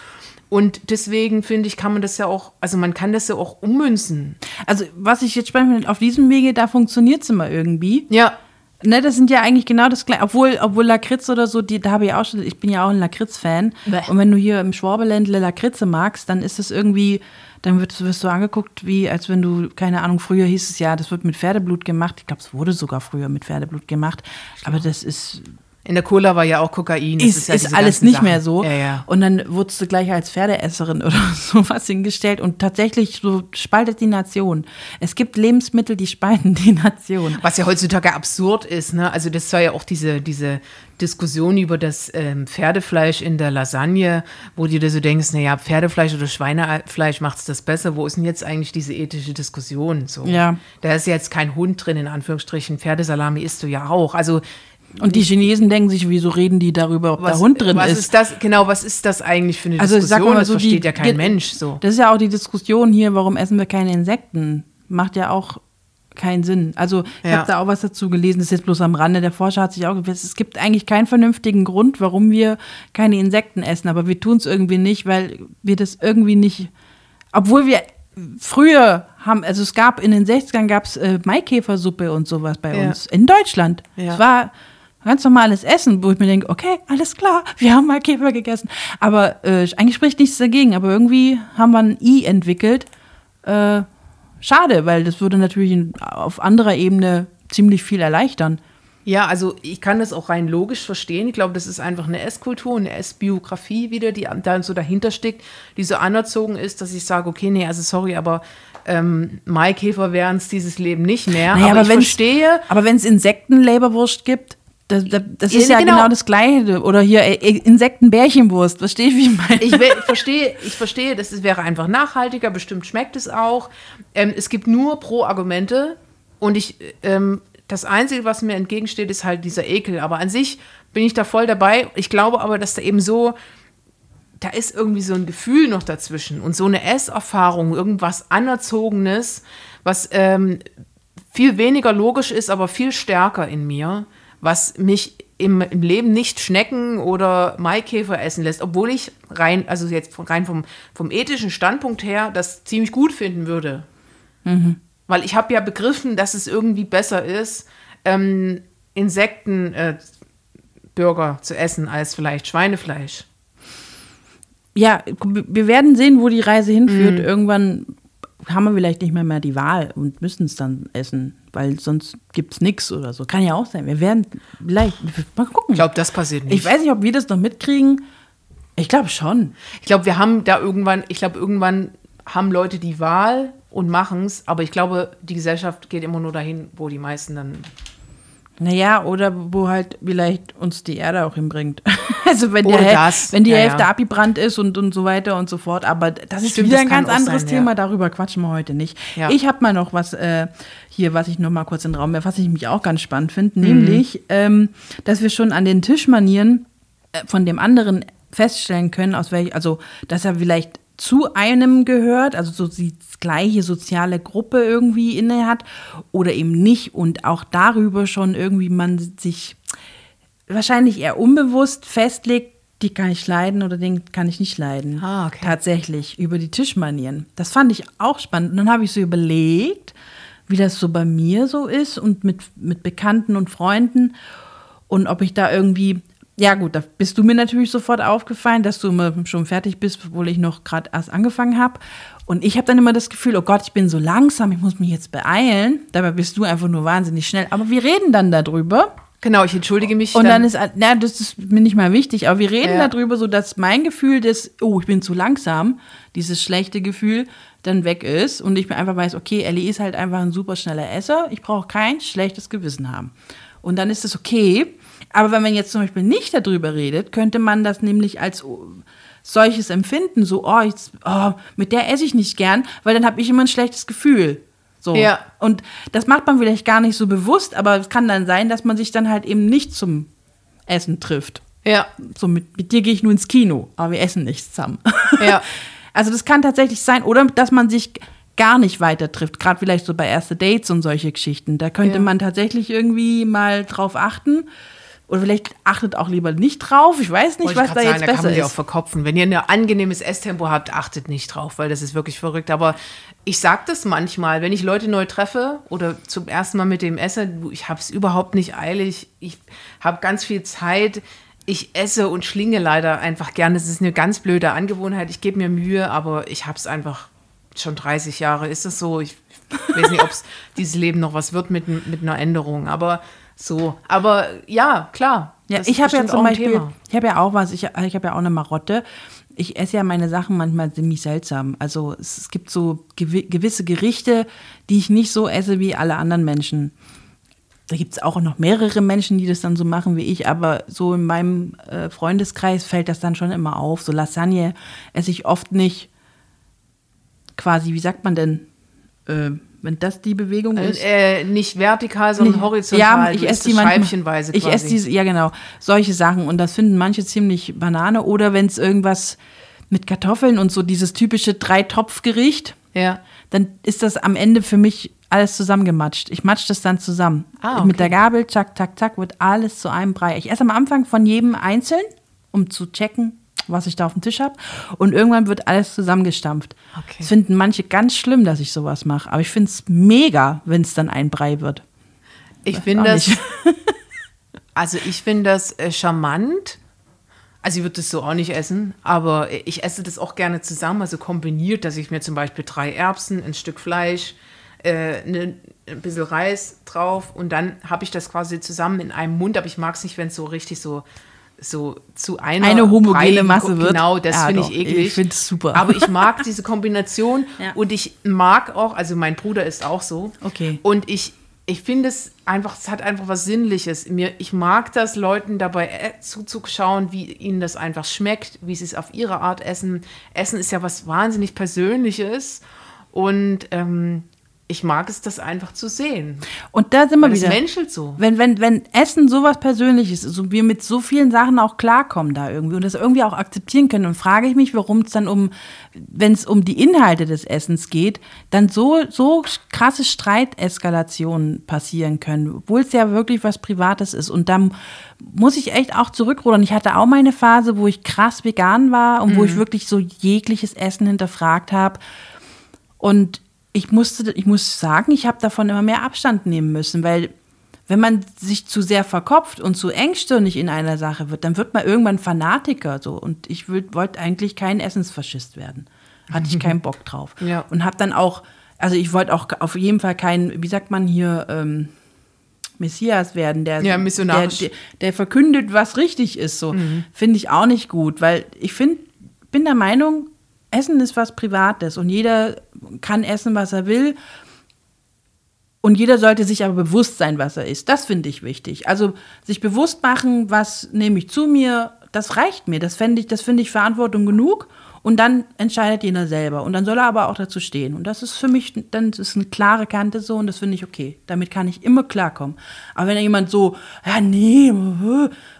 Und deswegen finde ich, kann man das ja auch, also man kann das ja auch ummünzen. Also, was ich jetzt spannend finde, auf diesem Wege, da funktioniert es immer irgendwie. Ja. Ne, das sind ja eigentlich genau das gleiche. Obwohl, obwohl Lakritz oder so, die, da habe ich auch schon, ich bin ja auch ein Lakritz-Fan. Und wenn du hier im Schwabeländle Lakritze magst, dann ist das irgendwie, dann wirst, wirst du angeguckt, wie als wenn du, keine Ahnung, früher hieß es ja, das wird mit Pferdeblut gemacht. Ich glaube, es wurde sogar früher mit Pferdeblut gemacht. Aber das ist in der Cola war ja auch Kokain. Das ist, ist, ja ist alles nicht Sachen. mehr so. Ja, ja. Und dann wurdest du gleich als Pferdeesserin oder sowas hingestellt. Und tatsächlich so spaltet die Nation. Es gibt Lebensmittel, die spalten die Nation. Was ja heutzutage absurd ist. Ne? Also das war ja auch diese, diese Diskussion über das ähm, Pferdefleisch in der Lasagne, wo du dir so denkst, naja, Pferdefleisch oder Schweinefleisch macht es das besser. Wo ist denn jetzt eigentlich diese ethische Diskussion? So. Ja. Da ist jetzt kein Hund drin, in Anführungsstrichen. Pferdesalami isst du ja auch. Also und die Chinesen denken sich, wieso reden die darüber, ob was, der Hund drin was ist? ist das, genau, was ist das eigentlich für eine also, Diskussion? Mal das so, versteht die, ja kein Mensch so. Das ist ja auch die Diskussion hier, warum essen wir keine Insekten? Macht ja auch keinen Sinn. Also ich Ja. habe da auch was dazu gelesen, das ist jetzt bloß am Rande. Der Forscher hat sich auch gesagt, es gibt eigentlich keinen vernünftigen Grund, warum wir keine Insekten essen, aber wir tun es irgendwie nicht, weil wir das irgendwie nicht, obwohl wir früher haben, also es gab in den 60ern gab es äh, Maikäfersuppe und sowas bei Ja. uns in Deutschland. Ja. Es war ganz normales Essen, wo ich mir denke, okay, alles klar, wir haben Maikäfer gegessen. Aber äh, eigentlich spricht nichts dagegen, aber irgendwie haben wir ein I entwickelt. Äh, schade, weil das würde natürlich auf anderer Ebene ziemlich viel erleichtern. Ja, also ich kann das auch rein logisch verstehen. Ich glaube, das ist einfach eine Esskultur, eine Essbiografie wieder, die da so dahinter steckt, die so anerzogen ist, dass ich sage, okay, nee, also sorry, aber ähm, Maikäfer wären es dieses Leben nicht mehr. Naja, aber, aber ich verstehe, Aber wenn es Insektenleberwurst gibt, das, das, ist Ja, ja genau. genau. das Gleiche. Oder hier äh, Insektenbärchenwurst, verstehe ich, wie ich meine? ich verstehe, ich verstehe, das wäre einfach nachhaltiger, bestimmt schmeckt es auch. Ähm, es gibt nur Pro-Argumente und ich, ähm, das Einzige, was mir entgegensteht, ist halt dieser Ekel. Aber an sich bin ich da voll dabei. Ich glaube aber, dass da eben so, da ist irgendwie so ein Gefühl noch dazwischen und so eine Esserfahrung, irgendwas Anerzogenes, was ähm, viel weniger logisch ist, aber viel stärker in mir, was mich im, im Leben nicht Schnecken oder Maikäfer essen lässt, obwohl ich rein, also jetzt von- rein vom, vom ethischen Standpunkt her, das ziemlich gut finden würde. Weil ich habe ja begriffen, dass es irgendwie besser ist, ähm, Insekten äh, zu essen als vielleicht Schweinefleisch. Ja, wir werden sehen, wo die Reise hinführt. Mhm. Irgendwann haben wir vielleicht nicht mehr, mehr die Wahl und müssen es dann essen, weil sonst gibt es nichts oder so. Kann ja auch sein. Wir werden vielleicht, mal gucken. Ich glaube, das passiert nicht. Ich weiß nicht, ob wir das noch mitkriegen. Ich glaube schon. Ich glaube, wir haben da irgendwann, ich glaube, irgendwann haben Leute die Wahl und machen es, aber ich glaube, die Gesellschaft geht immer nur dahin, wo die meisten dann. Naja, oder wo halt vielleicht uns die Erde auch hinbringt. Also wenn, der, das, wenn die ja, Hälfte ja. abgebrannt ist und, und so weiter und so fort. Aber das ist Stimmt, wieder ein ganz anderes sein, Thema. ja. Darüber quatschen wir heute nicht. Ich habe mal noch was äh, hier, was ich noch mal kurz in den Raum werfe, was ich mich auch ganz spannend finde. Mhm. Nämlich, ähm, dass wir schon an den Tischmanieren äh, von dem anderen feststellen können, aus welch, also dass er vielleicht zu einem gehört, also so die gleiche soziale Gruppe irgendwie inne hat oder eben nicht und auch darüber schon irgendwie man sich wahrscheinlich eher unbewusst festlegt, die kann ich leiden oder den kann ich nicht leiden. Ah, okay. Tatsächlich, über die Tischmanieren. Das fand ich auch spannend. Und dann habe ich so überlegt, wie das so bei mir so ist und mit, mit Bekannten und Freunden und ob ich da irgendwie, ja gut, da bist du mir natürlich sofort aufgefallen, dass du immer schon fertig bist, obwohl ich noch gerade erst angefangen habe. Und ich habe dann immer das Gefühl, oh Gott, ich bin so langsam, ich muss mich jetzt beeilen. Dabei bist du einfach nur wahnsinnig schnell. Aber wir reden dann darüber. Genau, ich entschuldige mich. Und dann, dann ist, na, das ist mir nicht mal wichtig, aber wir reden ja. darüber, so dass mein Gefühl des, oh, ich bin zu langsam, dieses schlechte Gefühl, dann weg ist und ich mir einfach weiß, okay, Ellie ist halt einfach ein super schneller Esser, ich brauche kein schlechtes Gewissen haben. Und dann ist es okay. Aber wenn man jetzt zum Beispiel nicht darüber redet, könnte man das nämlich als solches empfinden, so, oh, ich, oh mit der esse ich nicht gern, weil dann habe ich immer ein schlechtes Gefühl. So. Ja. Und das macht man vielleicht gar nicht so bewusst, aber es kann dann sein, dass man sich dann halt eben nicht zum Essen trifft. Ja. So mit, mit dir gehe ich nur ins Kino, aber wir essen nicht zusammen. Ja. Also das kann tatsächlich sein, oder dass man sich gar nicht weiter trifft, gerade vielleicht so bei erste Dates und solche Geschichten. Da könnte ja. man tatsächlich irgendwie mal drauf achten. Oder vielleicht achtet auch lieber nicht drauf. Ich weiß nicht, was da sagen, jetzt da besser kann man ist. auch verkopfen. Wenn ihr ein angenehmes Esstempo habt, achtet nicht drauf, weil das ist wirklich verrückt. Aber ich sage das manchmal, wenn ich Leute neu treffe oder zum ersten Mal mit dem esse, ich habe es überhaupt nicht eilig. Ich habe ganz viel Zeit. Ich esse und schlinge leider einfach gern. Das ist eine ganz blöde Angewohnheit. Ich gebe mir Mühe, aber ich habe es einfach schon 30 Jahre. Ist es so? Ich weiß nicht, ob es dieses Leben noch was wird mit, mit einer Änderung. Aber so, aber ja, klar. Ja, ich habe ja zum Beispiel, ich habe ja auch was, ich, ich habe ja auch eine Marotte. Ich esse ja meine Sachen manchmal ziemlich seltsam. Also es, es gibt so gewi gewisse Gerichte, die ich nicht so esse wie alle anderen Menschen. Da gibt es auch noch mehrere Menschen, die das dann so machen wie ich, aber so in meinem äh, Freundeskreis fällt das dann schon immer auf. So Lasagne esse ich oft nicht quasi, wie sagt man denn? Äh, wenn das die Bewegung äh, ist. Äh, nicht vertikal, sondern nicht, horizontal. Ja, ich esse die scheibchenweise Ich esse diese, ja genau, solche Sachen. Und das finden manche ziemlich Banane. Oder wenn es irgendwas mit Kartoffeln und so dieses typische Dreitopfgericht, ja. dann ist das am Ende für mich alles zusammengematscht. Ich matsch das dann zusammen. Ah, okay. Mit der Gabel, zack, zack, zack, wird alles zu einem Brei. Ich esse am Anfang von jedem einzeln, um zu checken, was ich da auf dem Tisch habe. Und irgendwann wird alles zusammengestampft. Okay. Das finden manche ganz schlimm, dass ich sowas mache. Aber ich finde es mega, wenn es dann ein Brei wird. Ich finde das. also ich finde das äh, charmant. Also ich würde das so auch nicht essen, aber ich esse das auch gerne zusammen, also kombiniert, dass ich mir zum Beispiel drei Erbsen, ein Stück Fleisch, äh, ne, ein bisschen Reis drauf und dann habe ich das quasi zusammen in einem Mund, aber ich mag es nicht, wenn es so richtig so so zu einer eine homogene Masse wird. Genau, das ja, finde ich eklig. Ich finde es super. Aber ich mag diese Kombination ja. und ich mag auch, also mein Bruder ist auch so. Okay. Und ich, ich finde es einfach, es hat einfach was Sinnliches. Mir, ich mag das, Leuten dabei äh, zuzuschauen, wie ihnen das einfach schmeckt, wie sie es auf ihre Art essen. Essen ist ja was wahnsinnig Persönliches. Und ähm, ich mag es, das einfach zu sehen. Und da sind wir Weil wieder. Es menschelt so. Wenn, wenn, wenn Essen sowas Persönliches ist und wir mit so vielen Sachen auch klarkommen da irgendwie und das irgendwie auch akzeptieren können, dann frage ich mich, warum es dann um, wenn es um die Inhalte des Essens geht, dann so, so krasse Streiteskalationen passieren können, obwohl es ja wirklich was Privates ist. Und dann muss ich echt auch zurückrudern. Ich hatte auch meine Phase, wo ich krass vegan war und mhm. wo ich wirklich so jegliches Essen hinterfragt habe. Und ich musste, ich muss sagen, ich habe davon immer mehr Abstand nehmen müssen, weil wenn man sich zu sehr verkopft und zu engstirnig in einer Sache wird, dann wird man irgendwann Fanatiker so. Und ich wollte eigentlich kein Essensfaschist werden. Hatte ich keinen Bock drauf. Ja. Und habe dann auch, also ich wollte auch auf jeden Fall kein, wie sagt man hier, ähm, Messias werden, der, ja, der, der, der, verkündet, was richtig ist. So mhm. finde ich auch nicht gut, weil ich finde, bin der Meinung, Essen ist was Privates und jeder kann essen, was er will. Und jeder sollte sich aber bewusst sein, was er isst. Das finde ich wichtig. Also sich bewusst machen, was nehme ich zu mir, das reicht mir. Das finde ich, das finde ich Verantwortung genug. Und dann entscheidet jeder selber. Und dann soll er aber auch dazu stehen. Und das ist für mich, dann ist eine klare Kante so und das finde ich okay. Damit kann ich immer klarkommen. Aber wenn jemand so, ja, nee,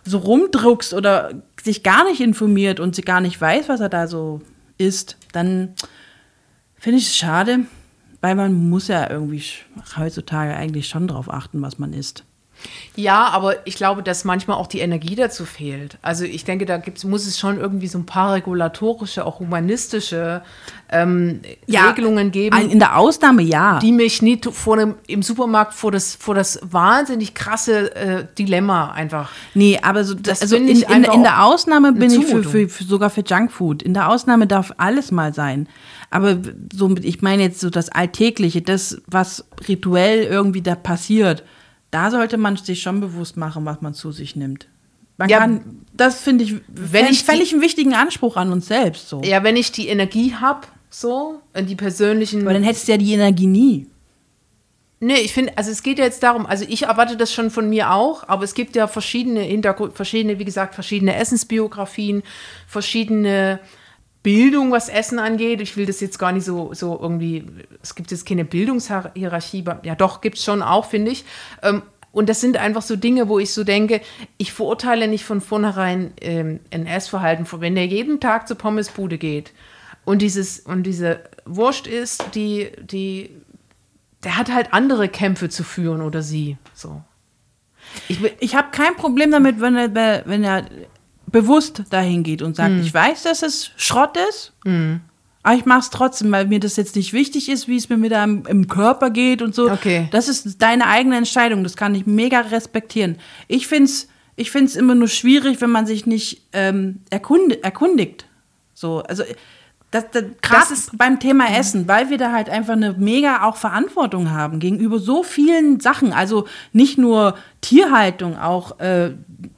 so rumdruckst oder sich gar nicht informiert und sie gar nicht weiß, was er da so isst, dann finde ich es schade, weil man muss ja irgendwie heutzutage eigentlich schon darauf achten, was man isst. Ja, aber ich glaube, dass manchmal auch die Energie dazu fehlt. Also ich denke, da gibt's, muss es schon irgendwie so ein paar regulatorische, auch humanistische ähm, Ja, Regelungen geben, In der Ausnahme ja. die mich nicht vor dem, im Supermarkt vor das, vor das wahnsinnig krasse äh, Dilemma einfach. Nee, aber so, Das also in, in, in der Ausnahme bin ich für, für, für sogar für Junkfood. In der Ausnahme darf alles mal sein. Aber so, ich meine jetzt so das Alltägliche, das, was rituell irgendwie da passiert, da sollte man sich schon bewusst machen, was man zu sich nimmt. Man Ja, kann, das finde ich, wenn ich völlig einen wichtigen Anspruch an uns selbst. So. Ja, wenn ich die Energie habe, so, und die persönlichen. Aber dann hättest du ja die Energie nie. Nee, ich finde, also es geht ja jetzt darum, also ich erwarte das schon von mir auch, aber es gibt ja verschiedene Hintergrund, verschiedene, wie gesagt, verschiedene Essensbiografien, verschiedene Bildung, was Essen angeht. Ich will das jetzt gar nicht so, so irgendwie, es gibt jetzt keine Bildungshierarchie, ja doch, gibt es schon auch, finde ich. Ähm, und das sind einfach so Dinge, wo ich so denke, ich verurteile nicht von vornherein ähm, ein Essverhalten. Wenn der jeden Tag zur Pommesbude geht und dieses und diese Wurst ist, die, die der hat halt andere Kämpfe zu führen oder sie. So. Ich, Ich habe kein Problem damit, wenn er, wenn er bewusst dahin geht und sagt, Hm. ich weiß, dass es Schrott ist, aber ich mache es trotzdem, weil mir das jetzt nicht wichtig ist, wie es mir mit einem im Körper geht und so. Okay. Das ist deine eigene Entscheidung, das kann ich mega respektieren. Ich finde es ich find's immer nur schwierig, wenn man sich nicht ähm, erkund, erkundigt. So, also das, das, Krass das ist beim Thema Essen, weil wir da halt einfach eine mega auch Verantwortung haben gegenüber so vielen Sachen. Also nicht nur Tierhaltung, auch äh,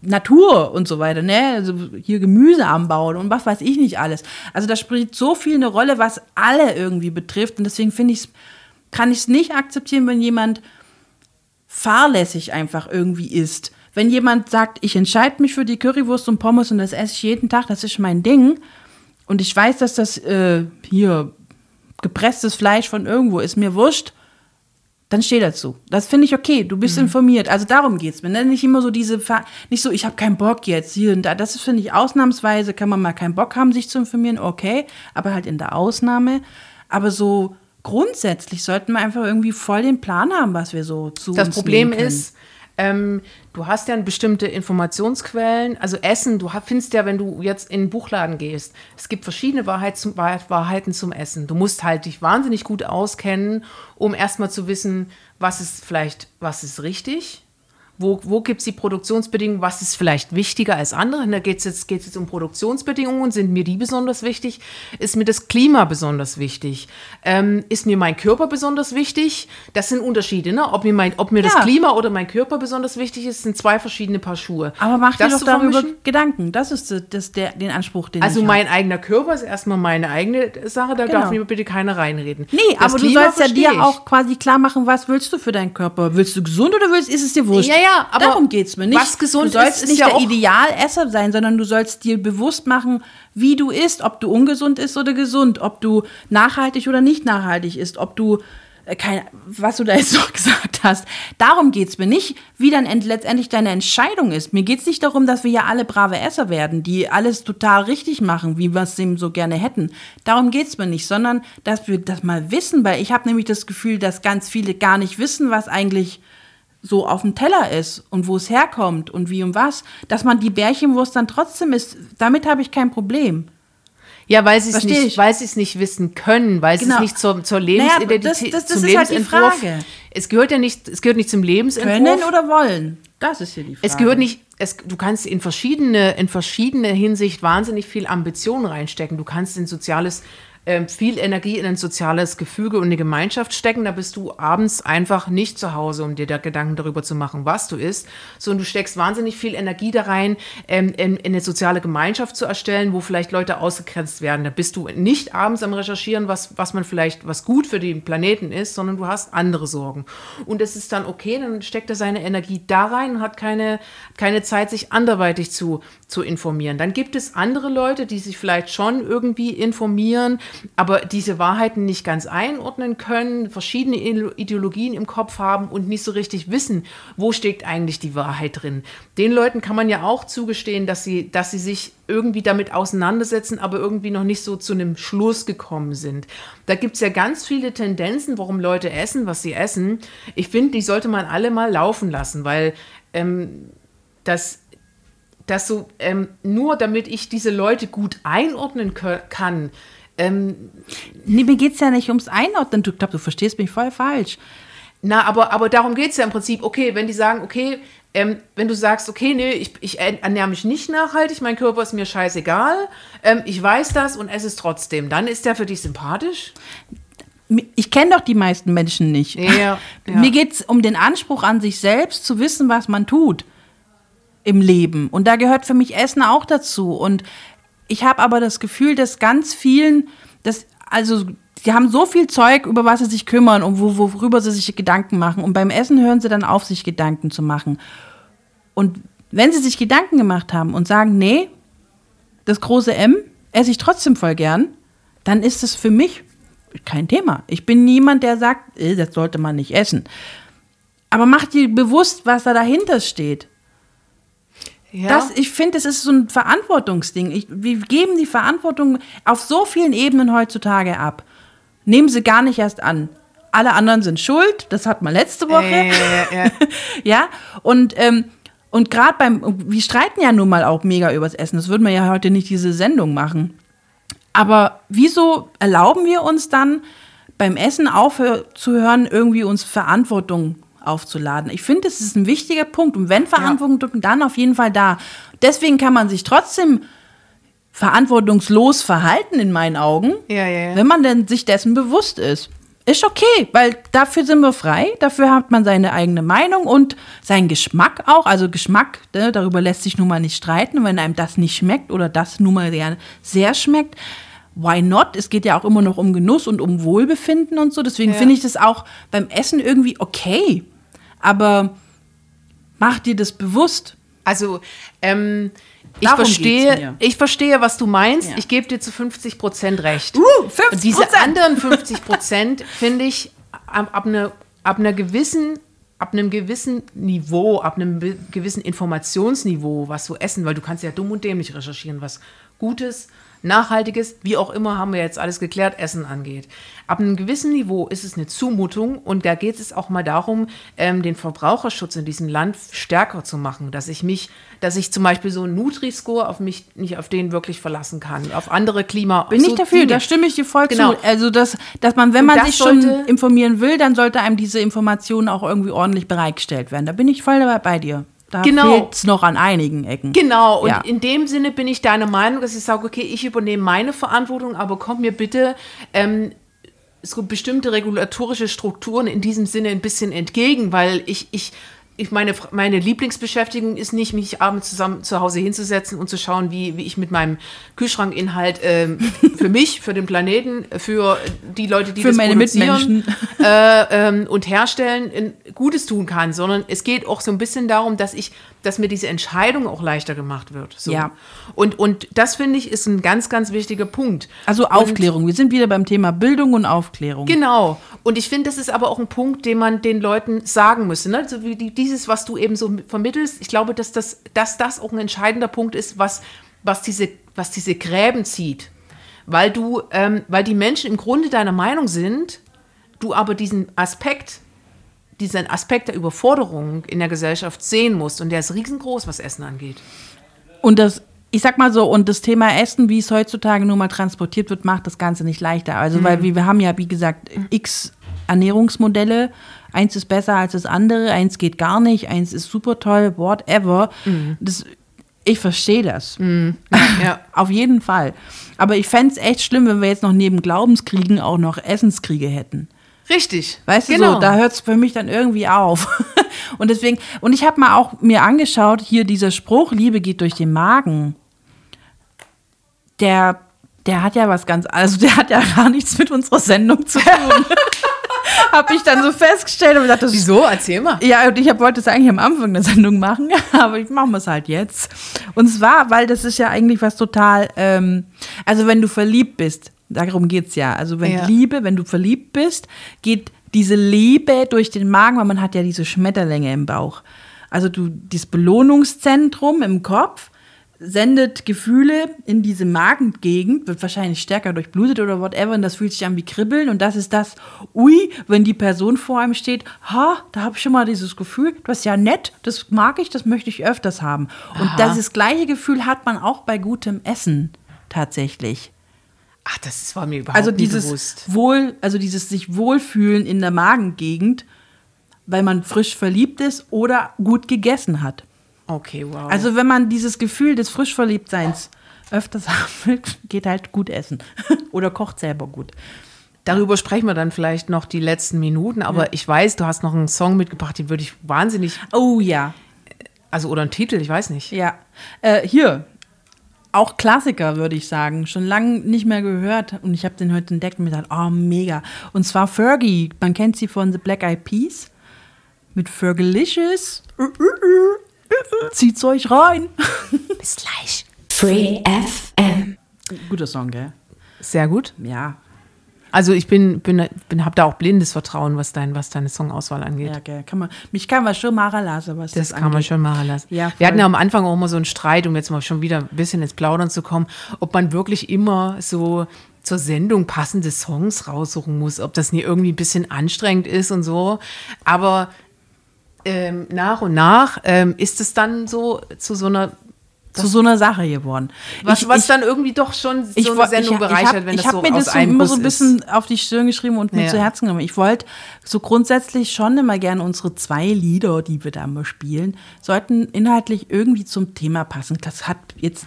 Natur und so weiter, ne? Also hier Gemüse anbauen und was weiß ich nicht alles. Also da spielt so viel eine Rolle, was alle irgendwie betrifft. Und deswegen finde ich kann ich es nicht akzeptieren, wenn jemand fahrlässig einfach irgendwie isst. Wenn jemand sagt, ich entscheide mich für die Currywurst und Pommes und das esse ich jeden Tag, das ist mein Ding. Und ich weiß, dass das äh, hier gepresstes Fleisch von irgendwo ist, mir wurscht, dann steh dazu. Das finde ich okay. Du bist informiert. Also darum geht's mir. Ne? Nicht immer so diese, Ver nicht so, ich habe keinen Bock jetzt hier und da. Das ist, finde ich, ausnahmsweise kann man mal keinen Bock haben, sich zu informieren, okay. Aber halt in der Ausnahme. Aber so grundsätzlich sollten wir einfach irgendwie voll den Plan haben, was wir so zu das uns Problem nehmen können. ist, ähm, du hast ja bestimmte Informationsquellen. Also Essen, du findest ja, wenn du jetzt in den Buchladen gehst, es gibt verschiedene Wahrheit, Wahrheiten zum Essen. Du musst halt dich wahnsinnig gut auskennen, um erstmal zu wissen, was ist vielleicht, was ist richtig. Wo, wo gibt es die Produktionsbedingungen? Was ist vielleicht wichtiger als andere? Da geht es jetzt, geht's jetzt um Produktionsbedingungen. Sind mir die besonders wichtig? Ist mir das Klima besonders wichtig? Ähm, ist mir mein Körper besonders wichtig? Das sind Unterschiede. Ne? Ob mir, mein, ob mir Ja. das Klima oder mein Körper besonders wichtig ist, sind zwei verschiedene Paar Schuhe. Aber mach dir Das doch zu darüber vermischen? Gedanken. Das ist das, der, den Anspruch, den Also ich mein eigener Körper ist erstmal meine eigene Sache, da Genau. darf mir bitte keiner reinreden. Nee, Das aber du Klima sollst ja dir auch quasi klar machen, was willst du für deinen Körper? Willst du gesund oder willst, ist es dir wurscht? Ja, ja, aber Darum geht's mir nicht. was gesund du sollst ist, ist nicht ja der Idealesser sein, sondern du sollst dir bewusst machen, wie du isst, ob du ungesund isst oder gesund, ob du nachhaltig oder nicht nachhaltig isst, ob du äh, kein, was du da jetzt noch gesagt hast. Darum geht's mir nicht, wie dann end, letztendlich deine Entscheidung ist. Mir geht's nicht darum, dass wir ja alle brave Esser werden, die alles total richtig machen, wie wir es eben so gerne hätten. Darum geht's mir nicht, sondern dass wir das mal wissen, weil ich habe nämlich das Gefühl, dass ganz viele gar nicht wissen, was eigentlich so auf dem Teller ist und wo es herkommt und wie und was, dass man die Bärchenwurst dann trotzdem isst, damit habe ich kein Problem. Ja, weil sie es nicht, ich. weil sie es nicht wissen können, weil sie Genau. es nicht zur, zur Naja, Lebensidentität, das- das- das zum ist halt die Lebensentwurf. Frage. Es gehört ja nicht, es gehört nicht zum Lebensentwurf. Können oder wollen? Das ist hier die Frage. Es gehört nicht, es, du kannst in verschiedene, in verschiedene Hinsicht wahnsinnig viel Ambition reinstecken. Du kannst in soziales, viel Energie in ein soziales Gefüge und eine Gemeinschaft stecken. Da bist du abends einfach nicht zu Hause, um dir da Gedanken darüber zu machen, was du isst, sondern du steckst wahnsinnig viel Energie da rein, ähm, in, in eine soziale Gemeinschaft zu erstellen, wo vielleicht Leute ausgegrenzt werden. Da bist du nicht abends am Recherchieren, was, was man vielleicht, was gut für den Planeten ist, sondern du hast andere Sorgen. Und es ist dann okay, dann steckt er seine Energie da rein und hat keine, keine Zeit, sich anderweitig zu, zu informieren. Dann gibt es andere Leute, die sich vielleicht schon irgendwie informieren, aber diese Wahrheiten nicht ganz einordnen können, verschiedene Ideologien im Kopf haben und nicht so richtig wissen, wo steckt eigentlich die Wahrheit drin. Den Leuten kann man ja auch zugestehen, dass sie, dass sie sich irgendwie damit auseinandersetzen, aber irgendwie noch nicht so zu einem Schluss gekommen sind. Da gibt es ja ganz viele Tendenzen, warum Leute essen, was sie essen. Ich finde, die sollte man alle mal laufen lassen, weil ähm, das dass so ähm, nur damit ich diese Leute gut einordnen kann. Ähm, nee, mir geht es ja nicht ums Einordnen. Du glaub, du verstehst mich voll falsch. Na, aber, aber darum geht es ja im Prinzip. Okay, wenn die sagen, okay, ähm, wenn du sagst, okay, nee, ich, ich ernähre mich nicht nachhaltig, mein Körper ist mir scheißegal, ähm, ich weiß das und esse es trotzdem, dann ist der für dich sympathisch? Ich kenne doch die meisten Menschen nicht. Ja, ja. Mir geht es um den Anspruch an sich selbst, zu wissen, was man tut im Leben. Und da gehört für mich Essen auch dazu. Und ich habe aber das Gefühl, dass ganz vielen, dass, also, die haben so viel Zeug, über was sie sich kümmern und wo, worüber sie sich Gedanken machen. Und beim Essen hören sie dann auf, sich Gedanken zu machen. Und wenn sie sich Gedanken gemacht haben und sagen, nee, das große M esse ich trotzdem voll gern, dann ist es für mich kein Thema. Ich bin niemand, der sagt, äh, das sollte man nicht essen. Aber mach dir bewusst, was da dahinter steht. Ja. Das, ich finde, es ist so ein Verantwortungsding. Ich, wir geben die Verantwortung auf so vielen Ebenen heutzutage ab. Nehmen sie gar nicht erst an. Alle anderen sind schuld, das hat man letzte Woche. Äh, ja, ja, und, ähm, und gerade beim, wir streiten ja nun mal auch mega übers Essen. Das würden wir ja heute nicht diese Sendung machen. Aber wieso erlauben wir uns dann beim Essen aufzuhören, irgendwie uns Verantwortung aufzuladen. Ich finde, es ist ein wichtiger Punkt. Und wenn Verantwortung, ja. dann auf jeden Fall da. Deswegen kann man sich trotzdem verantwortungslos verhalten, in meinen Augen, ja, ja, wenn man denn sich dessen bewusst ist. Ist okay, weil dafür sind wir frei, dafür hat man seine eigene Meinung und seinen Geschmack auch. Also Geschmack, ne, darüber lässt sich nun mal nicht streiten. Und wenn einem das nicht schmeckt oder das nun mal sehr, sehr schmeckt, why not? Es geht ja auch immer noch um Genuss und um Wohlbefinden und so. Deswegen finde ich das auch beim Essen irgendwie okay aber mach dir das bewusst. Also, ähm, ich verstehe, ich verstehe, was du meinst. Ja. Ich gebe dir zu 50 Prozent recht. Uh, 50 Und diese anderen 50 Prozent finde ich ab, ab, ne, ab einer gewissen ab einem gewissen Niveau, ab einem gewissen Informationsniveau, was du essen, weil du kannst ja dumm und dämlich recherchieren, was Gutes, Nachhaltiges, wie auch immer, haben wir jetzt alles geklärt, Essen angeht. Ab einem gewissen Niveau ist es eine Zumutung und da geht es auch mal darum, ähm, den Verbraucherschutz in diesem Land stärker zu machen, dass ich mich, dass ich zum Beispiel so einen Nutri-Score auf mich nicht auf den wirklich verlassen kann, auf andere Klima. Bin ich dafür, Dinge. da stimme ich dir voll genau. zu. Also dass, dass man, wenn man sich schon informieren will, dann sollte einem diese Informationen auch irgendwie ordentlich bereitgestellt werden. Da bin ich voll dabei bei dir. Da genau. fehlt es noch an einigen Ecken. Genau, und ja. in dem Sinne bin ich deiner Meinung, dass ich sage, okay, ich übernehme meine Verantwortung, aber kommt mir bitte ähm, so bestimmte regulatorische Strukturen in diesem Sinne ein bisschen entgegen, weil ich, ich ich meine, meine Lieblingsbeschäftigung ist nicht, mich abends zusammen zu Hause hinzusetzen und zu schauen, wie, wie ich mit meinem Kühlschrankinhalt ähm, für mich, für den Planeten, für die Leute, die für das meine produzieren äh, ähm, und herstellen, Gutes tun kann, sondern es geht auch so ein bisschen darum, dass ich dass mir diese Entscheidung auch leichter gemacht wird. So. Ja. Und, und das finde ich ist ein ganz, ganz wichtiger Punkt. Also Aufklärung. Und, Wir sind wieder beim Thema Bildung und Aufklärung. Genau. Und ich finde, das ist aber auch ein Punkt, den man den Leuten sagen müsste. Ne? Also wie die, dieses, was du eben so vermittelst, ich glaube, dass das, dass das auch ein entscheidender Punkt ist, was, was, diese, was diese Gräben zieht. Weil du, ähm, weil die Menschen im Grunde deiner Meinung sind, du aber diesen Aspekt diesen Aspekt der Überforderung in der Gesellschaft sehen musst. Und der ist riesengroß, was Essen angeht. Und das, ich sag mal so, und das Thema Essen, wie es heutzutage nun mal transportiert wird, macht das Ganze nicht leichter. Also, mhm. weil wir, wir haben ja, wie gesagt, x Ernährungsmodelle. Eins ist besser als das andere, eins geht gar nicht, eins ist super toll, whatever. Mhm. Das, ich verstehe das. Mhm. Ja. Auf jeden Fall. Aber ich fände es echt schlimm, wenn wir jetzt noch neben Glaubenskriegen auch noch Essenskriege hätten. Richtig. Weißt genau. du so, da hört es für mich dann irgendwie auf. und deswegen, und ich habe mal auch mir angeschaut, hier dieser Spruch, Liebe geht durch den Magen. Der, der hat ja was ganz, also der hat ja gar nichts mit unserer Sendung zu tun. habe ich dann so festgestellt und das Wieso? Erzähl mal. Ja, und ich hab, wollte es eigentlich am Anfang der Sendung machen, aber ich mache es halt jetzt. Und zwar, weil das ist ja eigentlich was total, ähm, also wenn du verliebt bist, Darum geht es ja. Also wenn Ja. Liebe, wenn du verliebt bist, geht diese Liebe durch den Magen, weil man hat ja diese Schmetterlinge im Bauch. Also du, dieses Belohnungszentrum im Kopf sendet Gefühle in diese Magengegend, wird wahrscheinlich stärker durchblutet oder whatever und das fühlt sich an wie Kribbeln und das ist das, ui, wenn die Person vor einem steht, ha, da habe ich schon mal dieses Gefühl, das ist ja nett, das mag ich, das möchte ich öfters haben. Und Aha. dieses gleiche Gefühl hat man auch bei gutem Essen tatsächlich. Ach, das war mir überhaupt Also nie dieses bewusst. Wohl, also dieses sich wohlfühlen in der Magengegend, weil man frisch verliebt ist oder gut gegessen hat. Okay, wow. Also wenn man dieses Gefühl des Frischverliebtseins öfters haben will, geht halt gut essen oder kocht selber gut. Darüber sprechen wir dann vielleicht noch die letzten Minuten, aber ich weiß, du hast noch einen Song mitgebracht, den würde ich wahnsinnig, Oh ja, also oder einen Titel, ich weiß nicht. ja. Äh, hier, auch Klassiker, würde ich sagen. Schon lange nicht mehr gehört und ich habe den heute entdeckt und mir gedacht, oh, mega. Und zwar Fergie, man kennt sie von The Black Eyed Peas mit Fergalicious. Zieht's euch rein. Bis gleich. Free FM. Guter Song, gell? Sehr gut. Ja, Also ich bin, bin, bin habe da auch blindes Vertrauen, was, dein, was deine Songauswahl angeht. ja, gell. Kann man, mich kann man schon machen lassen, was das, Das kann man schon machen lassen. Ja. Wir hatten ja am Anfang auch immer so einen Streit, um jetzt mal schon wieder ein bisschen ins Plaudern zu kommen, ob man wirklich immer so zur Sendung passende Songs raussuchen muss, ob das nie irgendwie ein bisschen anstrengend ist und so. Aber ähm, nach und nach ähm, ist es dann so zu so einer, zu so einer Sache geworden. was, Ich- was ich- dann irgendwie doch schon so ich, eine Sendung ich, bereichert, ich hab, wenn ich das hab so mir das so immer Guss so ein ist. bisschen auf die Stirn geschrieben und mir Ja. zu Herzen genommen. Ich wollte so grundsätzlich schon immer gerne unsere zwei Lieder, die wir da immer spielen, sollten inhaltlich irgendwie zum Thema passen. Das hat jetzt,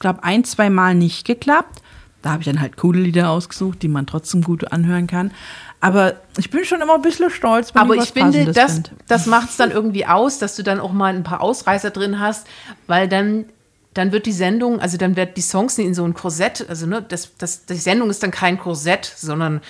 glaube ein, zwei Mal nicht geklappt. Da habe ich dann halt coole Lieder ausgesucht, die man trotzdem gut anhören kann. Aber ich bin schon immer ein bisschen stolz, wenn Aber ich ich finde, das, find. das macht es dann irgendwie aus, dass du dann auch mal ein paar Ausreißer drin hast, weil dann, dann wird die Sendung, also dann wird die Songs nicht in so ein Korsett, also ne, das, das, die Sendung ist dann kein Korsett, sondern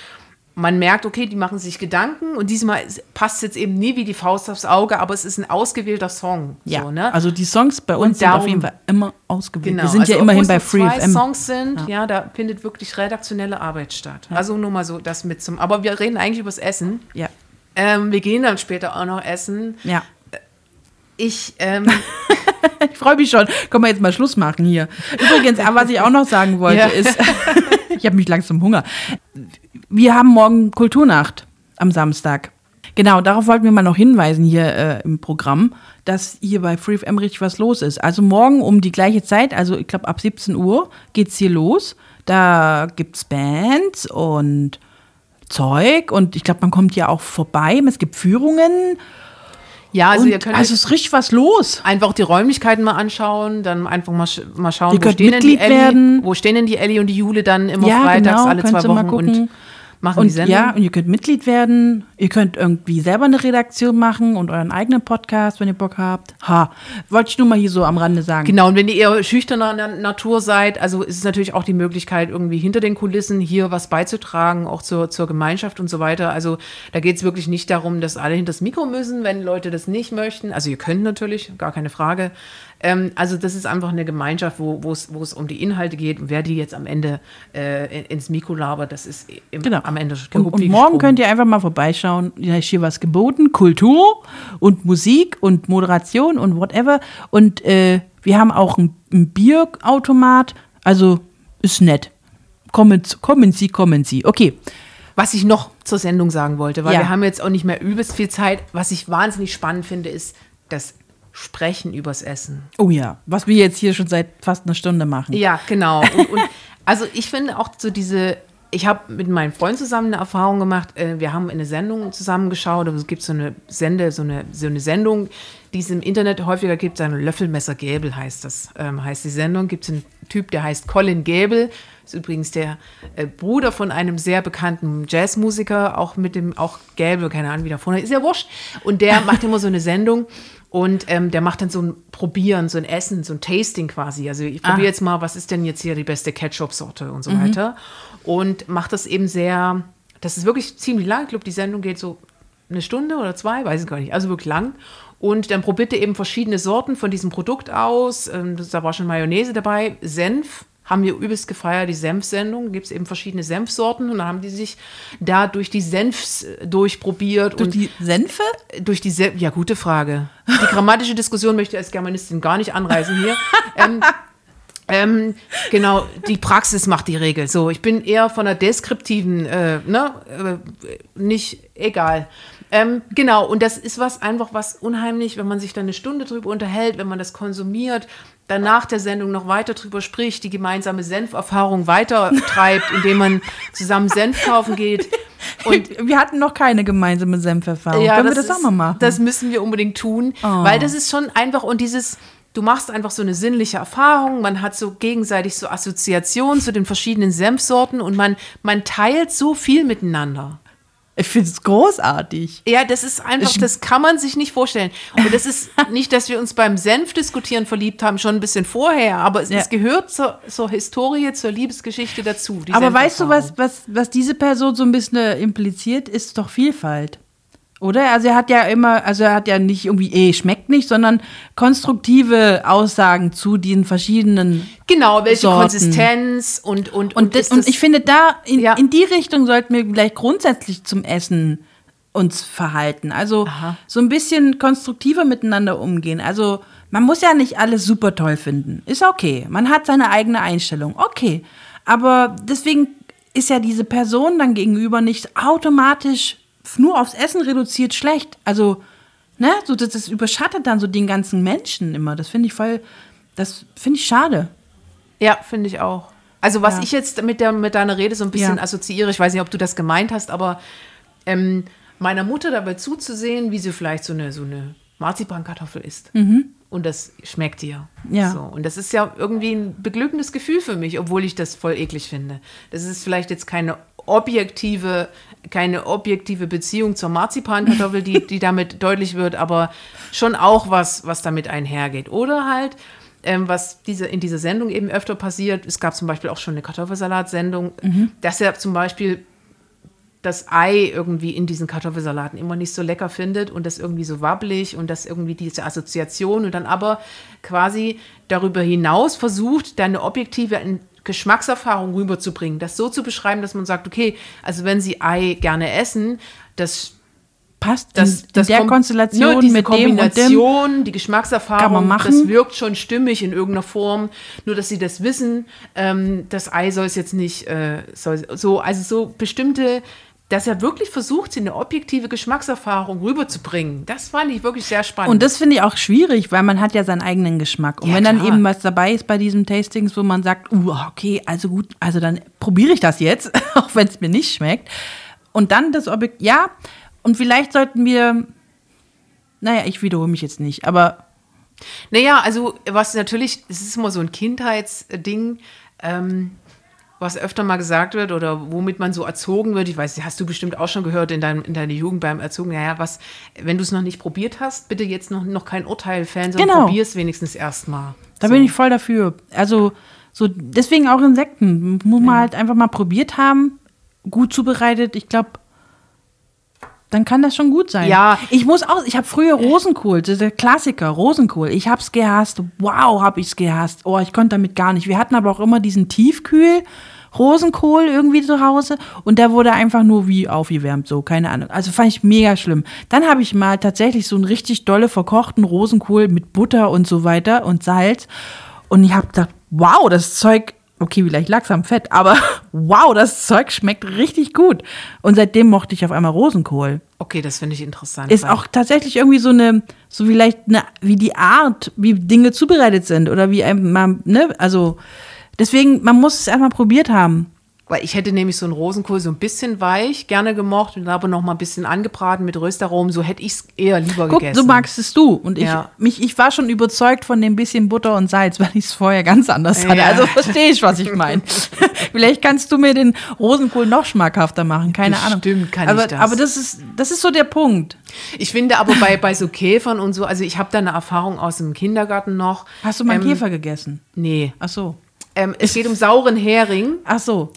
man merkt, okay, die machen sich Gedanken und diesmal passt es jetzt eben nie wie die Faust aufs Auge, aber es ist ein ausgewählter Song. Ja, so, ne? also die Songs bei uns sind darum- auf jeden Fall immer ausgewählt. Genau, Wir sind ja also immerhin obwohl bei Free zwei FM. Songs sind, ja. da findet wirklich redaktionelle Arbeit statt. Also nur mal so das mit zum. Aber wir reden eigentlich übers Essen. Ja, Ähm, wir gehen dann später auch noch essen. ja. Ich, ähm, Ich freue mich schon. Können wir jetzt mal Schluss machen hier. Übrigens, aber was ich auch noch sagen wollte, Ja. ist, ich habe mich langsam Hunger. Wir haben morgen Kulturnacht am Samstag. Genau, darauf wollten wir mal noch hinweisen hier äh, im Programm, dass hier bei FreeFM richtig was los ist. Also morgen um die gleiche Zeit, also ich glaube ab 17 Uhr geht's hier los. Da gibt's Bands und Zeug und ich glaube, man kommt hier auch vorbei. Es gibt Führungen. ja, also und, ihr könnt also es ist richtig was los. einfach die Räumlichkeiten mal anschauen, dann einfach mal, mal schauen, Ihr wo stehen, denn die Mitglied Elli, werden. wo stehen denn die Elli und die Jule dann immer Ja, freitags genau, alle zwei Wochen und. Machen Und die Sendung. ja, und ihr könnt Mitglied werden. Ihr könnt irgendwie selber eine Redaktion machen und euren eigenen Podcast, wenn ihr Bock habt. Ha, wollte ich nur mal hier so am Rande sagen. Genau, und wenn ihr eher schüchterner Na- Natur seid, also ist es natürlich auch die Möglichkeit, irgendwie hinter den Kulissen hier was beizutragen, auch zur, zur Gemeinschaft und so weiter. Also da geht es wirklich nicht darum, dass alle hinter das Mikro müssen, wenn Leute das nicht möchten. Also ihr könnt natürlich, gar keine Frage. Ähm, also das ist einfach eine Gemeinschaft, wo es um die Inhalte geht und wer die jetzt am Ende äh, in- ins Mikro labert, das ist im, Genau. am Ende Und, und morgen könnt ihr einfach mal vorbeischauen. Da ist hier was geboten. Kultur und Musik und Moderation und whatever. Und äh, wir haben auch ein, ein Bierautomat. Also ist nett. Kommen, kommen Sie, kommen Sie. Okay. Was ich noch zur Sendung sagen wollte, weil Ja. wir haben jetzt auch nicht mehr übelst viel Zeit. Was ich wahnsinnig spannend finde, ist das Sprechen übers Essen. Oh ja, was wir jetzt hier schon seit fast einer Stunde machen. Ja, genau. Und, und also ich finde auch so diese, ich habe mit meinem Freund zusammen eine Erfahrung gemacht. Äh, wir haben eine Sendung zusammengeschaut. Es gibt so eine Sende, so eine, so eine Sendung, die es im Internet häufiger gibt. Eine Löffelmesser Gäbel heißt das. Ähm, heißt die Sendung. Gibt es einen Typ, der heißt Colin Gäbel. Ist übrigens der äh, Bruder von einem sehr bekannten Jazzmusiker, auch mit dem, auch Gäbel, keine Ahnung, wie der vorne ist ja wurscht. Und der macht immer so eine Sendung. Und ähm, der macht dann so ein Probieren, so ein Essen, so ein Tasting quasi. Also ich probiere jetzt mal, was ist denn jetzt hier die beste Ketchup-Sorte und so weiter. Und macht das eben sehr, das ist wirklich ziemlich lang. Ich glaube, die Sendung geht so eine Stunde oder zwei, weiß ich gar nicht. Also wirklich lang. Und dann probiert er eben verschiedene Sorten von diesem Produkt aus. Ähm, da war schon Mayonnaise dabei, Senf, haben wir übelst gefeiert, die Senfsendung. Gibt es eben verschiedene Senfsorten und dann haben die sich da durch die Senfs durchprobiert. Durch und die Senfe? durch die Senf ja, gute Frage. Die grammatische Diskussion möchte ich als Germanistin gar nicht anreißen hier. ähm, ähm, genau, die Praxis macht die Regel. So, ich bin eher von der deskriptiven, äh, ne, äh, nicht egal. Ähm, genau, und das ist was einfach was unheimlich, wenn man sich dann eine Stunde drüber unterhält, wenn man das konsumiert, dann nach der Sendung noch weiter drüber spricht, die gemeinsame Senferfahrung weitertreibt, indem man zusammen Senf kaufen geht. Und wir hatten noch keine gemeinsame Senferfahrung. Können wir das auch ist- mal machen? Das müssen wir unbedingt tun, weil das ist schon einfach und dieses Du machst einfach so eine sinnliche Erfahrung, man hat so gegenseitig so Assoziationen zu den verschiedenen Senfsorten und man, man teilt so viel miteinander. ich finde es großartig. Ja, das ist einfach, das kann man sich nicht vorstellen. Und das ist nicht, dass wir uns beim Senfdiskutieren verliebt haben, schon ein bisschen vorher, aber es, Ja. es gehört zur, zur Historie, zur Liebesgeschichte dazu. Aber weißt du, was, was, was diese Person so ein bisschen impliziert, ist doch Vielfalt. Oder? Also er hat ja immer, also er hat ja nicht irgendwie, eh, schmeckt nicht, sondern konstruktive Aussagen zu den verschiedenen. Genau, welche Sorten. Konsistenz und und Und, und das- ich finde, da in, Ja. in die Richtung sollten wir vielleicht grundsätzlich zum Essen uns verhalten. Also Aha. so ein bisschen konstruktiver miteinander umgehen. Also man muss ja nicht alles super toll finden. Ist okay. Man hat seine eigene Einstellung. Okay. Aber deswegen ist ja diese Person dann gegenüber nicht automatisch nur aufs Essen reduziert schlecht. Also, ne, so das, das überschattet dann so den ganzen Menschen immer. Das finde ich voll, das finde ich schade. Ja, finde ich auch. Also was Ja. ich jetzt mit, der, mit deiner Rede so ein bisschen Ja. assoziiere, ich weiß nicht, ob du das gemeint hast, aber ähm, meiner Mutter dabei zuzusehen, wie sie vielleicht so eine, so eine Marzipankartoffel isst. Und das schmeckt ihr. Mhm. Ja. So. Und das ist ja irgendwie ein beglückendes Gefühl für mich, obwohl ich das voll eklig finde. Das ist vielleicht jetzt keine objektive, keine objektive Beziehung zur Marzipankartoffel, die, die damit deutlich wird, aber schon auch was, was damit einhergeht. Oder halt, ähm, was diese, in dieser Sendung eben öfter passiert, es gab zum Beispiel auch schon eine Kartoffelsalatsendung, dass er zum Beispiel das Ei irgendwie in diesen Kartoffelsalaten immer nicht so lecker findet und das irgendwie so wabbelig und das irgendwie diese Assoziation und dann aber quasi darüber hinaus versucht, dann eine objektive Geschmackserfahrung rüberzubringen, das so zu beschreiben, dass man sagt, okay, also wenn Sie Ei gerne essen, das Passt das, in, das in der kom- Konstellation nur diese mit dem und dem. Kombination, die Geschmackserfahrung, das wirkt schon stimmig in irgendeiner Form. Nur, dass sie das wissen, ähm, das Ei soll es jetzt nicht, äh, soll, so, also so bestimmte, dass er wirklich versucht, sie eine objektive Geschmackserfahrung rüberzubringen. Das fand ich wirklich sehr spannend. Und das finde ich auch schwierig, weil man hat ja seinen eigenen Geschmack. Und Ja, wenn dann klar. eben was dabei ist bei diesem Tastings, wo man sagt, uh, okay, also gut, also dann probiere ich das jetzt, auch wenn es mir nicht schmeckt. Und dann das Objekt, ja, und vielleicht sollten wir, naja, ich wiederhole mich jetzt nicht, aber Naja, also was natürlich, es ist immer so ein Kindheitsding, ähm, was öfter mal gesagt wird oder womit man so erzogen wird. Ich weiß, hast du bestimmt auch schon gehört in, deinem, in deiner Jugend beim Erzogen. Naja, was, wenn du es noch nicht probiert hast, bitte jetzt noch, noch kein Urteil fällen, sondern Genau. probier es wenigstens erstmal. da so. bin ich voll dafür. Also, so, deswegen auch Insekten. Muss man halt einfach mal probiert haben, gut zubereitet. Ich glaube, dann kann das schon gut sein. Ja. Ich muss auch, ich habe früher Rosenkohl, das ist der Klassiker, Rosenkohl. Ich hab's gehasst. Wow, hab ich's gehasst. Oh, ich konnte damit gar nicht. Wir hatten aber auch immer diesen Tiefkühl. Rosenkohl irgendwie zu Hause und der wurde einfach nur wie aufgewärmt, so, keine Ahnung. Also fand ich mega schlimm. Dann habe ich mal tatsächlich so einen richtig dolle verkochten Rosenkohl mit Butter und so weiter und Salz und ich habe gedacht, wow, das Zeug, okay, vielleicht lag's am Fett, aber wow, das Zeug schmeckt richtig gut. Und seitdem mochte ich auf einmal Rosenkohl. Okay, das finde ich interessant. Ist auch tatsächlich irgendwie so eine, so vielleicht eine, wie die Art, wie Dinge zubereitet sind oder wie einem, ne, also deswegen, man muss es erstmal probiert haben. Weil ich hätte nämlich so einen Rosenkohl so ein bisschen weich gerne gemocht und aber noch mal ein bisschen angebraten mit Röstaromen. So hätte ich es eher lieber Guck, gegessen. so magst es du. Und ich, Ja. mich, ich war schon überzeugt von dem bisschen Butter und Salz, weil ich es vorher ganz anders hatte. Ja. Also verstehe ich, was ich meine. Vielleicht kannst du mir den Rosenkohl noch schmackhafter machen, keine Ahnung. Bestimmt kann ich aber, das. Aber das ist, das ist so der Punkt. Ich finde aber bei, bei so Käfern und so, also ich habe da eine Erfahrung aus dem Kindergarten noch. Hast du mal Ähm, Käfer gegessen? Nee. Ach so. Ähm, es geht um sauren Hering Ach so.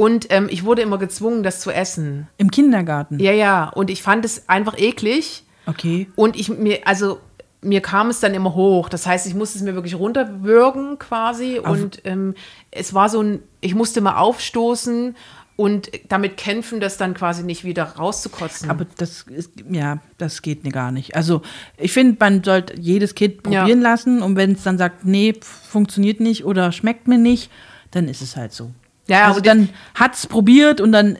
Und ähm, ich wurde immer gezwungen, das zu essen. Im Kindergarten. Ja, ja. Und ich fand es einfach eklig. Okay. Und ich mir, also mir kam es dann immer hoch. Das heißt, ich musste es mir wirklich runterwürgen quasi. und ähm, es war so ein, ich musste mal aufstoßen und damit kämpfen, das dann quasi nicht wieder rauszukotzen. Aber das ist, ja, das geht ne gar nicht. Also ich finde, man sollte jedes Kind Ja. probieren lassen und wenn es dann sagt, nee, funktioniert nicht oder schmeckt mir nicht, dann ist es halt so. Ja, also und dann hat es probiert und dann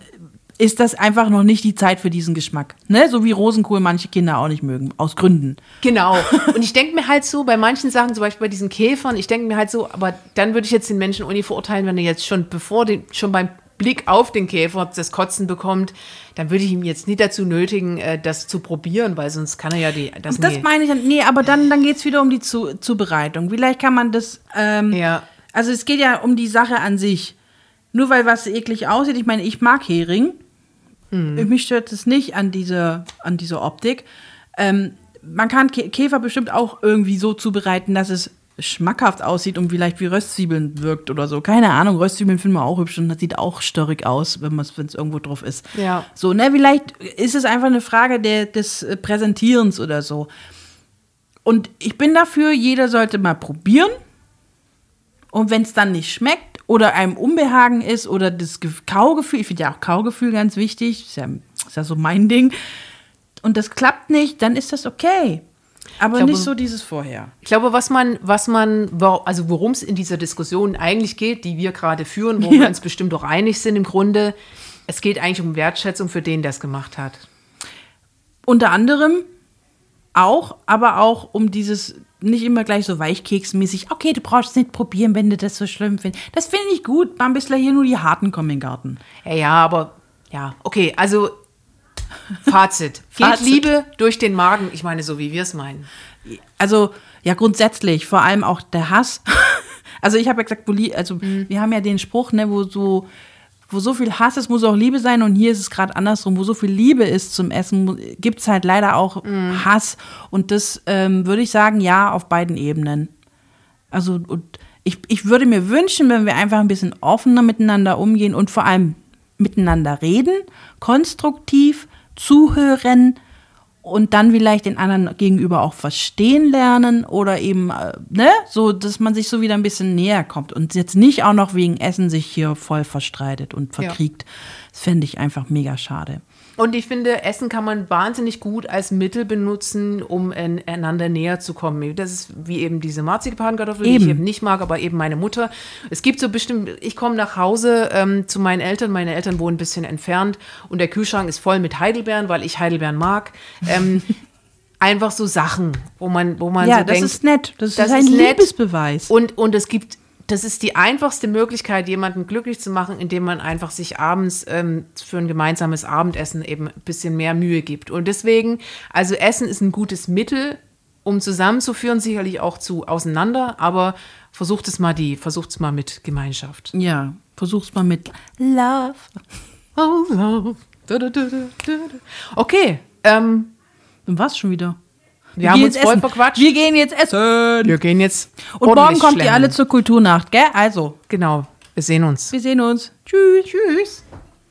ist das einfach noch nicht die Zeit für diesen Geschmack. Ne? So wie Rosenkohl manche Kinder auch nicht mögen, aus Gründen. Genau. Und ich denke mir halt so, bei manchen Sachen, zum Beispiel bei diesen Käfern, ich denke mir halt so, aber dann würde ich jetzt den Menschen Uni verurteilen, wenn er jetzt schon bevor den, schon beim Blick auf den Käfer das Kotzen bekommt, dann würde ich ihm jetzt nicht dazu nötigen, äh, das zu probieren, weil sonst kann er ja die, das, Das nie. meine ich dann, nee, aber dann, dann geht es wieder um die Zu Zubereitung. Vielleicht kann man das, ähm, Ja. also es geht ja um die Sache an sich. Nur weil was eklig aussieht, ich meine, ich mag Hering. Mich stört es nicht an dieser, an dieser Optik. Ähm, man kann Kä Käfer bestimmt auch irgendwie so zubereiten, dass es schmackhaft aussieht und vielleicht wie Röstzwiebeln wirkt oder so. Keine Ahnung, Röstzwiebeln finden wir auch hübsch und das sieht auch störrig aus, wenn es irgendwo drauf ist. Ja. So, ne, vielleicht ist es einfach eine Frage der, des äh, Präsentierens oder so. Und ich bin dafür, jeder sollte mal probieren. Und wenn es dann nicht schmeckt oder einem Unbehagen ist oder das Ge- Kaugefühl, ich finde ja auch Kaugefühl ganz wichtig, ist ja, ist ja so mein Ding, und das klappt nicht, dann ist das okay. Aber glaube- nicht so dieses Vorher. Ich glaube, was man, was man, also worum es in dieser Diskussion eigentlich geht, die wir gerade führen, wo wir uns bestimmt auch einig sind im Grunde, es geht eigentlich um Wertschätzung für den, der es gemacht hat. Unter anderem auch, aber auch um dieses nicht immer gleich so weichkeksmäßig, okay, du brauchst es nicht probieren, wenn du das so schlimm findest. Das finde ich gut. Mal bislang hier nur die Harten kommen in den Garten. Ja, ja, aber ja, okay, also Fazit. Geht. Liebe durch den Magen, ich meine, so wie wir es meinen. Also, ja, grundsätzlich, vor allem auch der Hass. Also, ich habe ja gesagt, also, wir haben ja den Spruch, ne, wo so, wo so viel Hass ist, muss auch Liebe sein. Und hier ist es gerade andersrum, wo so viel Liebe ist zum Essen, gibt es halt leider auch Hass. Und das ähm, würde ich sagen, ja, auf beiden Ebenen. Also, und ich, ich würde mir wünschen, wenn wir einfach ein bisschen offener miteinander umgehen und vor allem miteinander reden, konstruktiv zuhören und dann vielleicht den anderen gegenüber auch verstehen lernen oder eben, äh, ne, so, dass man sich so wieder ein bisschen näher kommt und jetzt nicht auch noch wegen Essen sich hier voll verstreitet und Ja. verkriegt. Das fände ich einfach mega schade. Und ich finde, Essen kann man wahnsinnig gut als Mittel benutzen, um en- einander näher zu kommen. Das ist wie eben diese Marzipankartoffel, die ich eben nicht mag, aber eben meine Mutter. Es gibt so bestimmt, ich komme nach Hause ähm, zu meinen Eltern, meine Eltern wohnen ein bisschen entfernt und der Kühlschrank ist voll mit Heidelbeeren, weil ich Heidelbeeren mag. Ähm, einfach so Sachen, wo man, wo man ja, so das denkt, ist nett. Das, das ist ein ist. Liebesbeweis. Und, und es gibt, das ist die einfachste Möglichkeit, jemanden glücklich zu machen, indem man einfach sich abends ähm, für ein gemeinsames Abendessen eben ein bisschen mehr Mühe gibt. Und deswegen, also Essen ist ein gutes Mittel, um zusammenzuführen, sicherlich auch zu auseinander, aber versucht es mal die, versucht es mal mit Gemeinschaft. ja, versuch's mal mit Love. Oh, love. Okay, ähm, Und was schon wieder? Wir haben gehen uns jetzt voll essen. verquatscht. Wir gehen jetzt essen. Wir gehen jetzt Und morgen kommt ihr schlemmen. alle zur Kulturnacht, gell? Also, Genau, wir sehen uns. wir sehen uns. Tschüss. Tschüss.